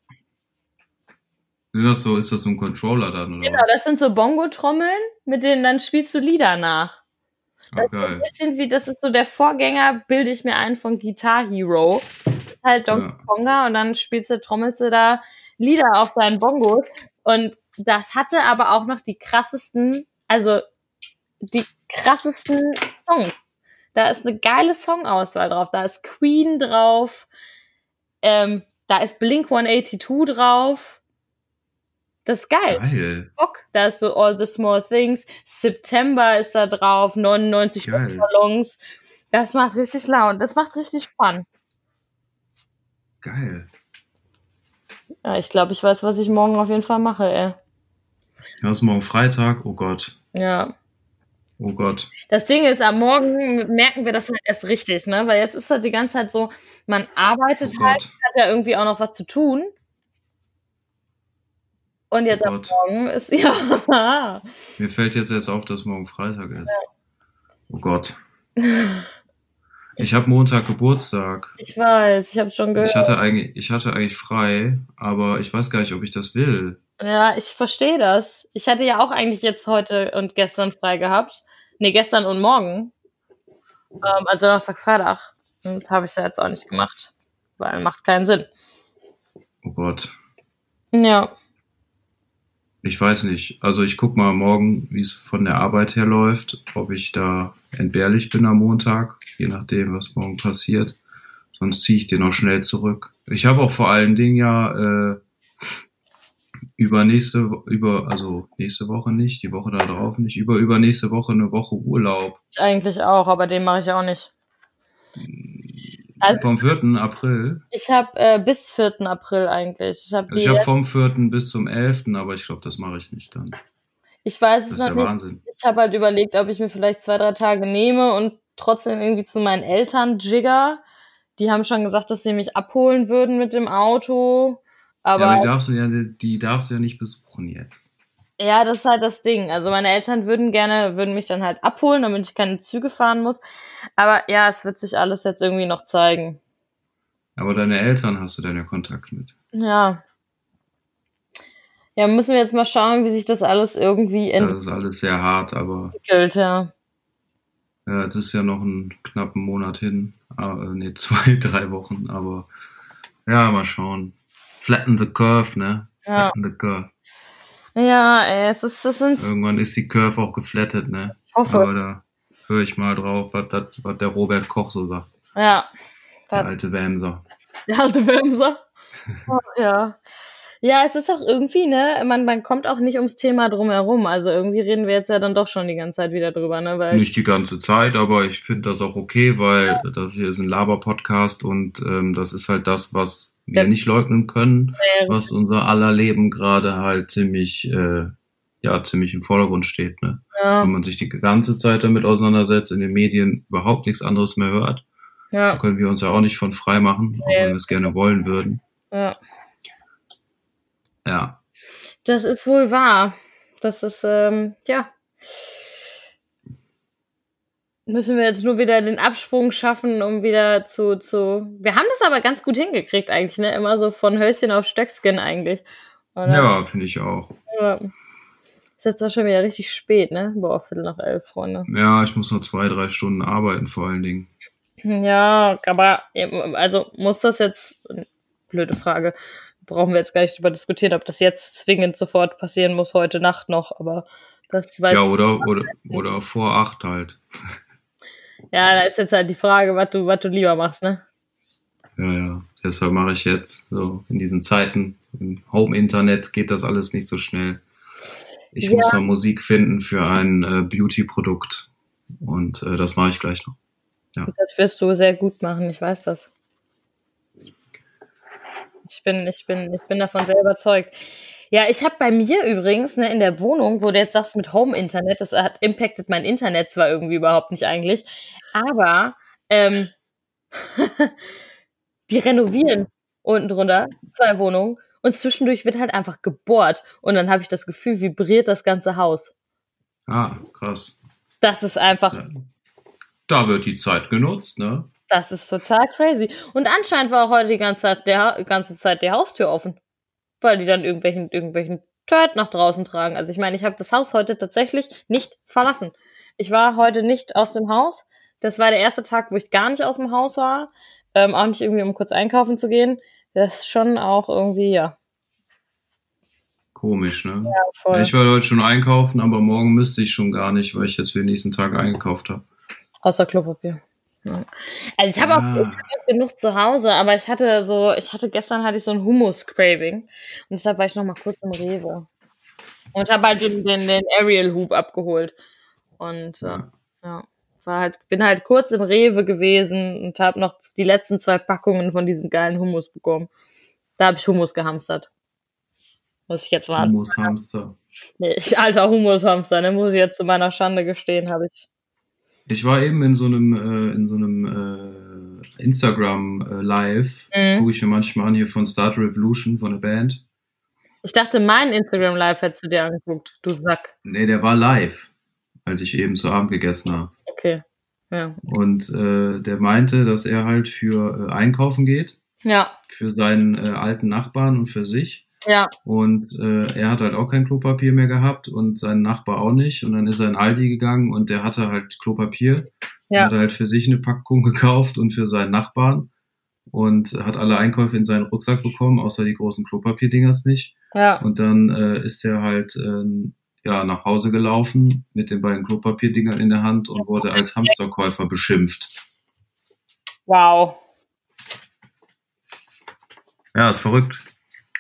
Ist das so, ist das so ein Controller dann? Oder genau, das sind so Bongo-Trommeln, mit denen dann spielst du Lieder nach. Das ist ein bisschen wie, das ist so der Vorgänger, bilde ich mir ein von Guitar Hero. Halt Donkey ja. Konga und dann spielst du, trommelst du da Lieder auf deinen Bongos. Und das hatte aber auch noch die krassesten, also die krassesten Songs. Da ist eine geile Songauswahl drauf. Da ist Queen drauf. Ähm, da ist Blink 182 drauf. Das ist geil. Geil. Bock. Da ist so All the Small Things. September ist da drauf. 99 Ballons. Das macht richtig laut. Das macht richtig Fun. Geil. Ja, ich glaube, ich weiß, was ich morgen auf jeden Fall mache, ey. Ja, ist morgen Freitag. Oh Gott. Ja. Oh Gott. Das Ding ist, am Morgen merken wir das halt erst richtig, ne? Weil jetzt ist halt die ganze Zeit so, man arbeitet oh halt, hat ja irgendwie auch noch was zu tun. Und jetzt oh am Morgen ist, ja. Mir fällt jetzt erst auf, dass morgen Freitag ist. Ja. Oh Gott. Ich habe Montag Geburtstag. Ich weiß, ich habe schon gehört. Ich hatte, eigentlich, ich hatte eigentlich frei, aber ich weiß gar nicht, ob ich das will. Ja, ich verstehe das. Ich hatte ja auch eigentlich jetzt heute und gestern frei gehabt. Nee, gestern und morgen. Ähm, also Donnerstag, Freitag. Und habe ich ja jetzt auch nicht gemacht. Weil macht keinen Sinn. Oh Gott. Ja. Ich weiß nicht. Also ich guck mal morgen, wie es von der Arbeit her läuft, ob ich da entbehrlich bin am Montag, je nachdem, was morgen passiert. Sonst ziehe ich den auch schnell zurück. Ich habe auch vor allen Dingen ja äh, über nächste über also nächste Woche nicht, die Woche darauf nicht, über übernächste Woche eine Woche Urlaub. Ich eigentlich auch, aber den mache ich auch nicht. Also, vom 4. April? Ich habe äh, bis 4. April eigentlich. Ich habe also hab vom 4. bis zum 11., aber ich glaube, das mache ich nicht dann. Ich weiß es noch nicht. Wahnsinn. Ich habe halt überlegt, ob ich mir vielleicht zwei, drei Tage nehme und trotzdem irgendwie zu meinen Eltern jigger. Die haben schon gesagt, dass sie mich abholen würden mit dem Auto. Aber, ja, die darfst, du ja, die darfst du ja nicht besuchen jetzt. Ja, das ist halt das Ding. Also meine Eltern würden gerne, würden mich dann halt abholen, damit ich keine Züge fahren muss. Aber ja, es wird sich alles jetzt irgendwie noch zeigen. Aber deine Eltern hast du dann ja Kontakt mit. Ja. Ja, müssen wir jetzt mal schauen, wie sich das alles irgendwie entwickelt. Das ist alles sehr hart, aber. Entwickelt, ja. Ja, es ist ja noch einen knappen Monat hin. Ah, ne, zwei, drei Wochen, aber ja, mal schauen. Flatten the curve, ne? Ja. Flatten the curve. Ja, ey, es ist, es sind. Irgendwann ist die Curve auch geflattet, ne? Hoffe. Aber da höre ich mal drauf, was, das, was der Robert Koch so sagt. Ja. Der alte Wemser. Der alte Wemser. oh, ja. Ja, es ist auch irgendwie, ne, man, man kommt auch nicht ums Thema drumherum. Also irgendwie reden wir jetzt ja dann doch schon die ganze Zeit wieder drüber, ne? Weil nicht die ganze Zeit, aber ich finde das auch okay, weil ja. das hier ist ein Laber-Podcast und ähm, das ist halt das, was wir das nicht leugnen können, ja, was unser aller Leben gerade halt ziemlich, äh, ja, ziemlich im Vordergrund steht. Ne? Ja. Wenn man sich die ganze Zeit damit auseinandersetzt, in den Medien überhaupt nichts anderes mehr hört, ja. können wir uns ja auch nicht von frei machen, auch wenn wir es gerne wollen würden. Ja. Ja. Das ist wohl wahr. Das ist, ähm, ja müssen wir jetzt nur wieder den Absprung schaffen, um wieder zu, zu. Wir haben das aber ganz gut hingekriegt eigentlich, ne? Immer so von Höschen auf Stöckskin eigentlich. Oder? Ja, finde ich auch. Ja. Ist jetzt auch schon wieder richtig spät, ne? Boah, Viertel nach elf, Freunde. Ja, ich muss noch zwei, drei Stunden arbeiten, vor allen Dingen. Ja, aber also muss das jetzt. Blöde Frage. Brauchen wir jetzt gar nicht drüber diskutieren, ob das jetzt zwingend sofort passieren muss, heute Nacht noch, aber das weiß Ja, oder, oder, oder vor acht halt. Ja, da ist jetzt halt die Frage, was du, was du lieber machst, ne? Ja, ja. Deshalb mache ich jetzt so in diesen Zeiten, im Home-Internet geht das alles nicht so schnell. Ich ja. muss da Musik finden für ein äh, Beauty-Produkt. Und äh, das mache ich gleich noch. Ja. Das wirst du sehr gut machen, ich weiß das. Ich bin, ich bin, ich bin davon sehr überzeugt. Ja, ich habe bei mir übrigens ne, in der Wohnung, wo du jetzt sagst mit Home-Internet, das hat impacted mein Internet zwar irgendwie überhaupt nicht eigentlich, aber ähm, die renovieren unten drunter zwei Wohnungen und zwischendurch wird halt einfach gebohrt und dann habe ich das Gefühl, vibriert das ganze Haus. Ah, krass. Das ist einfach. Ja. Da wird die Zeit genutzt, ne? Das ist total crazy. Und anscheinend war auch heute die ganze Zeit, der, ganze Zeit die Haustür offen weil die dann irgendwelchen, irgendwelchen Turd nach draußen tragen. Also ich meine, ich habe das Haus heute tatsächlich nicht verlassen. Ich war heute nicht aus dem Haus. Das war der erste Tag, wo ich gar nicht aus dem Haus war. Ähm, auch nicht irgendwie, um kurz einkaufen zu gehen. Das ist schon auch irgendwie, ja. Komisch, ne? Ja, voll. Ich war heute schon einkaufen, aber morgen müsste ich schon gar nicht, weil ich jetzt für den nächsten Tag eingekauft habe. Außer Klopapier. Also ich habe ja. auch, hab auch genug zu Hause, aber ich hatte so, ich hatte gestern hatte ich so ein Hummus-Craving und deshalb war ich noch mal kurz im Rewe und habe halt den, den, den Ariel-Hub abgeholt und ja. Äh, ja, war halt, bin halt kurz im Rewe gewesen und habe noch die letzten zwei Packungen von diesem geilen Hummus bekommen. Da habe ich Hummus gehamstert. Muss ich jetzt warten. Hummus-Hamster. Nee, alter Hummus-Hamster, ne, muss ich jetzt zu meiner Schande gestehen, habe ich ich war eben in so einem, äh, in so einem äh, Instagram äh, Live, mhm. gucke ich mir manchmal an hier von Start Revolution, von der Band. Ich dachte, mein Instagram Live hättest du dir angeguckt, du Sack. Nee, der war live, als ich eben zu Abend gegessen habe. Okay. Ja. Und äh, der meinte, dass er halt für äh, einkaufen geht. Ja. Für seinen äh, alten Nachbarn und für sich. Ja. Und äh, er hat halt auch kein Klopapier mehr gehabt und sein Nachbar auch nicht. Und dann ist er in Aldi gegangen und der hatte halt Klopapier. Ja. Hat halt für sich eine Packung gekauft und für seinen Nachbarn. Und hat alle Einkäufe in seinen Rucksack bekommen, außer die großen Klopapierdingers nicht. Ja. Und dann äh, ist er halt äh, ja, nach Hause gelaufen mit den beiden Klopapierdingern in der Hand und wurde als Hamsterkäufer beschimpft. Wow. Ja, ist verrückt.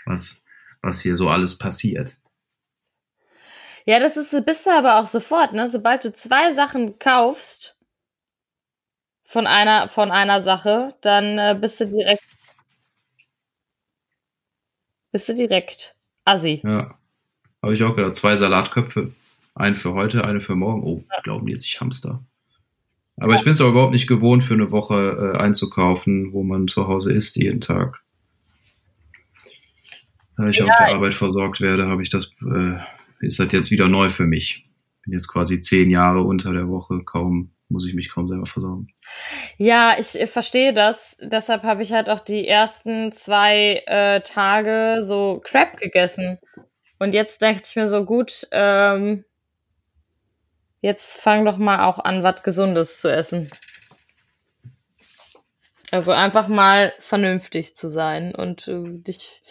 Was, was hier so alles passiert. Ja, das ist, bist du aber auch sofort, ne? Sobald du zwei Sachen kaufst, von einer, von einer Sache, dann äh, bist du direkt. Bist du direkt assi. Ja. Habe ich auch gedacht. Zwei Salatköpfe. Einen für heute, eine für morgen. Oh, glauben die jetzt, ich Hamster. Aber ich bin es auch überhaupt nicht gewohnt, für eine Woche äh, einzukaufen, wo man zu Hause isst jeden Tag. Da ich Ja, auf der Arbeit versorgt werde, habe ich das, äh, ist das jetzt wieder neu für mich. Bin jetzt quasi zehn Jahre unter der Woche, kaum, muss ich mich kaum selber versorgen. Ja, ich äh, verstehe das. Deshalb habe ich halt auch die ersten zwei äh, Tage so Crap gegessen. Und jetzt dachte ich mir so, gut, ähm, jetzt fang doch mal auch an, was Gesundes zu essen. Also einfach mal vernünftig zu sein und äh, dich.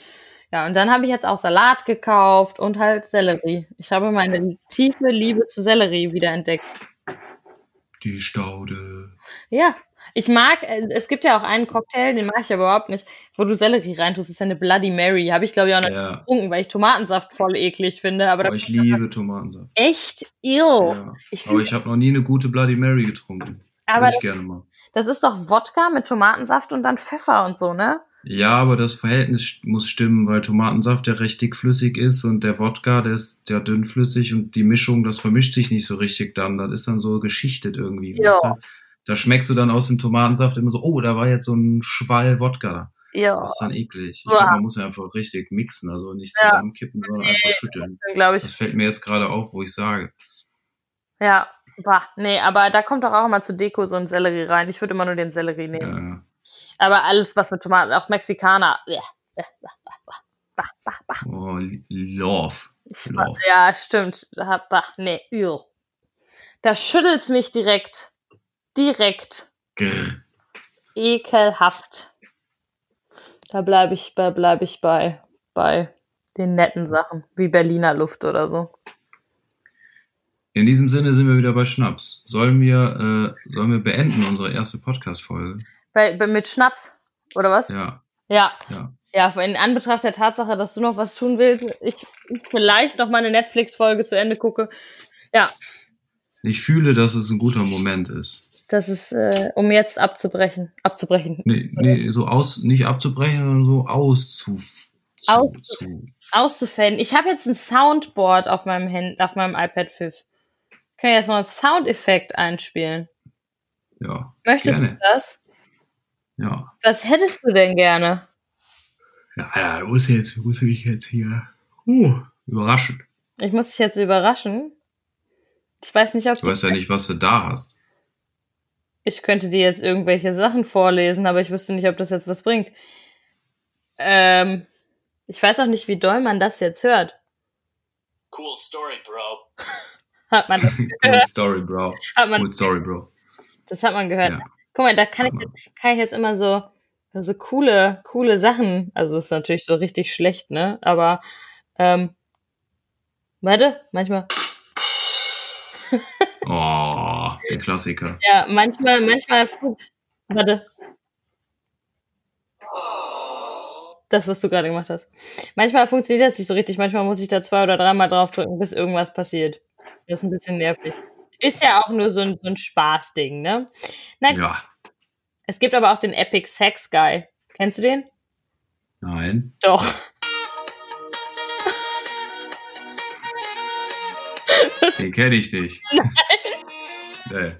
Ja, und dann habe ich jetzt auch Salat gekauft und halt Sellerie. Ich habe meine tiefe Liebe zu Sellerie wiederentdeckt. Die Staude. Ja, ich mag, äh, es gibt ja auch einen Cocktail, den mag ich aber überhaupt nicht, wo du Sellerie reintust. Das ist ja eine Bloody Mary. Habe ich, glaube ich, auch noch nicht Ja, getrunken, weil ich Tomatensaft voll eklig finde. Aber aber ich liebe Tomatensaft. echt ill. Ja. Ich Aber ich habe noch nie eine gute Bloody Mary getrunken. aber Würde ich gerne mal. das ist doch Wodka mit Tomatensaft und dann Pfeffer und so, ne? Ja, aber das Verhältnis muss stimmen, weil Tomatensaft ja recht dickflüssig ist und der Wodka, der ist ja dünnflüssig und die Mischung, das vermischt sich nicht so richtig dann. Das ist dann so geschichtet irgendwie. Ja. weißt du? Da schmeckst du dann aus dem Tomatensaft immer so, oh, da war jetzt so ein Schwall Wodka. Ja, Das ist dann eklig. Ich glaube, man muss ja einfach richtig mixen, also nicht Ja. zusammenkippen, sondern einfach schütteln. ich. Das fällt mir jetzt gerade auf, wo ich sage. Ja, bah, nee, aber da kommt doch auch immer zu Deko so ein Sellerie rein. Ich würde immer nur den Sellerie nehmen. Ja. Aber alles, was mit Tomaten, auch Mexikaner. Ja, ja, bah, bah, bah. Oh, Love. Love. Ja, stimmt. Da- Bah, nee, ühl. Da schüttelt's mich direkt. Direkt. Grr. Ekelhaft. Da bleibe ich, bei, bleib ich bei, bei den netten Sachen, wie Berliner Luft oder so. In diesem Sinne sind wir wieder bei Schnaps. Sollen wir, äh, sollen wir beenden unsere erste Podcast-Folge? Bei, bei, mit Schnaps, oder was? Ja, Ja. ja. Ja, in Anbetracht der Tatsache, dass du noch was tun willst, ich, ich vielleicht noch mal eine Netflix-Folge zu Ende gucke. Ja, Ich fühle, dass es ein guter Moment ist. das ist, äh, um jetzt abzubrechen. Abzubrechen. Nee, nee, so aus, nicht abzubrechen, sondern so auszu, zu, Aus- zu, Auszufaden. Ich habe jetzt ein Soundboard auf meinem Hand, auf meinem iPad 5. Können jetzt noch einen Soundeffekt einspielen. ja, Möchtest Gerne. du das? Ja. Was hättest du denn gerne? Ja, ja, du musst jetzt, du musst mich jetzt hier, uh, überraschen. Ich muss dich jetzt überraschen. Ich weiß nicht, ob Ich weiß ja nicht, was du da hast. ich könnte dir jetzt irgendwelche Sachen vorlesen, aber ich wüsste nicht, ob das jetzt was bringt. Ähm, ich weiß auch nicht, wie doll man das jetzt hört. Cool story, bro. Hat man, Good story, bro. hat man, Good story, bro. das hat man gehört. Ja. Guck mal, da kann ich, kann ich jetzt immer so, so coole, coole Sachen. Also ist natürlich so richtig schlecht, ne? Aber ähm, warte, manchmal. Oh, der Klassiker. Ja, manchmal, manchmal. Warte. Das, was du gerade gemacht hast. Manchmal funktioniert das nicht so richtig. Manchmal muss ich da zwei oder dreimal draufdrücken, bis irgendwas passiert. Das ist ein bisschen nervig. Ist ja auch nur so ein, so ein Spaßding, ne? Nein, Ja, es gibt aber auch den Epic Sex Guy. Kennst du den? nein. Doch. Den kenne ich nicht. Nee.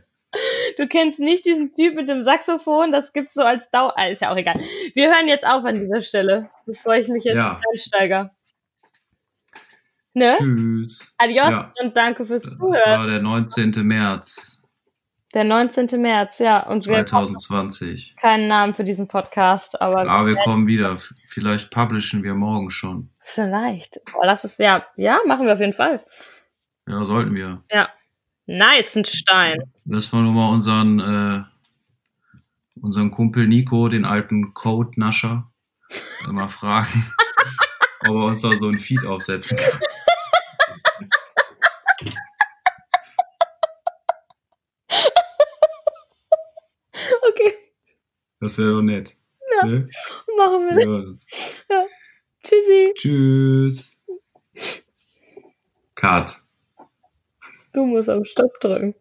Du kennst nicht diesen Typ mit dem Saxophon, das gibt's so als Dau. Ah, ist ja auch egal. Wir hören jetzt auf an dieser Stelle, bevor ich mich jetzt Ja. einsteige. Ne? Tschüss. Adios Ja. und danke fürs Das Zuhören. war der 19. März Der 19. März, ja. Und wir haben 2020. keinen Namen für diesen Podcast, aber Aber wir kommen wieder. Vielleicht publishen wir morgen schon. vielleicht. Oh, lass es ja. Ja, machen wir auf jeden Fall. Ja, sollten wir. Ja. Nice, ein Stein. Lass mal nur mal unseren, äh, unseren Kumpel Nico, den alten Code-Nascher, mal fragen, ob er uns da so ein Feed aufsetzen kann. Das wäre doch nett. Ja. Ne? machen wir. Uns. Tschüssi. Tschüss. Cut. Du musst auf Stopp drücken.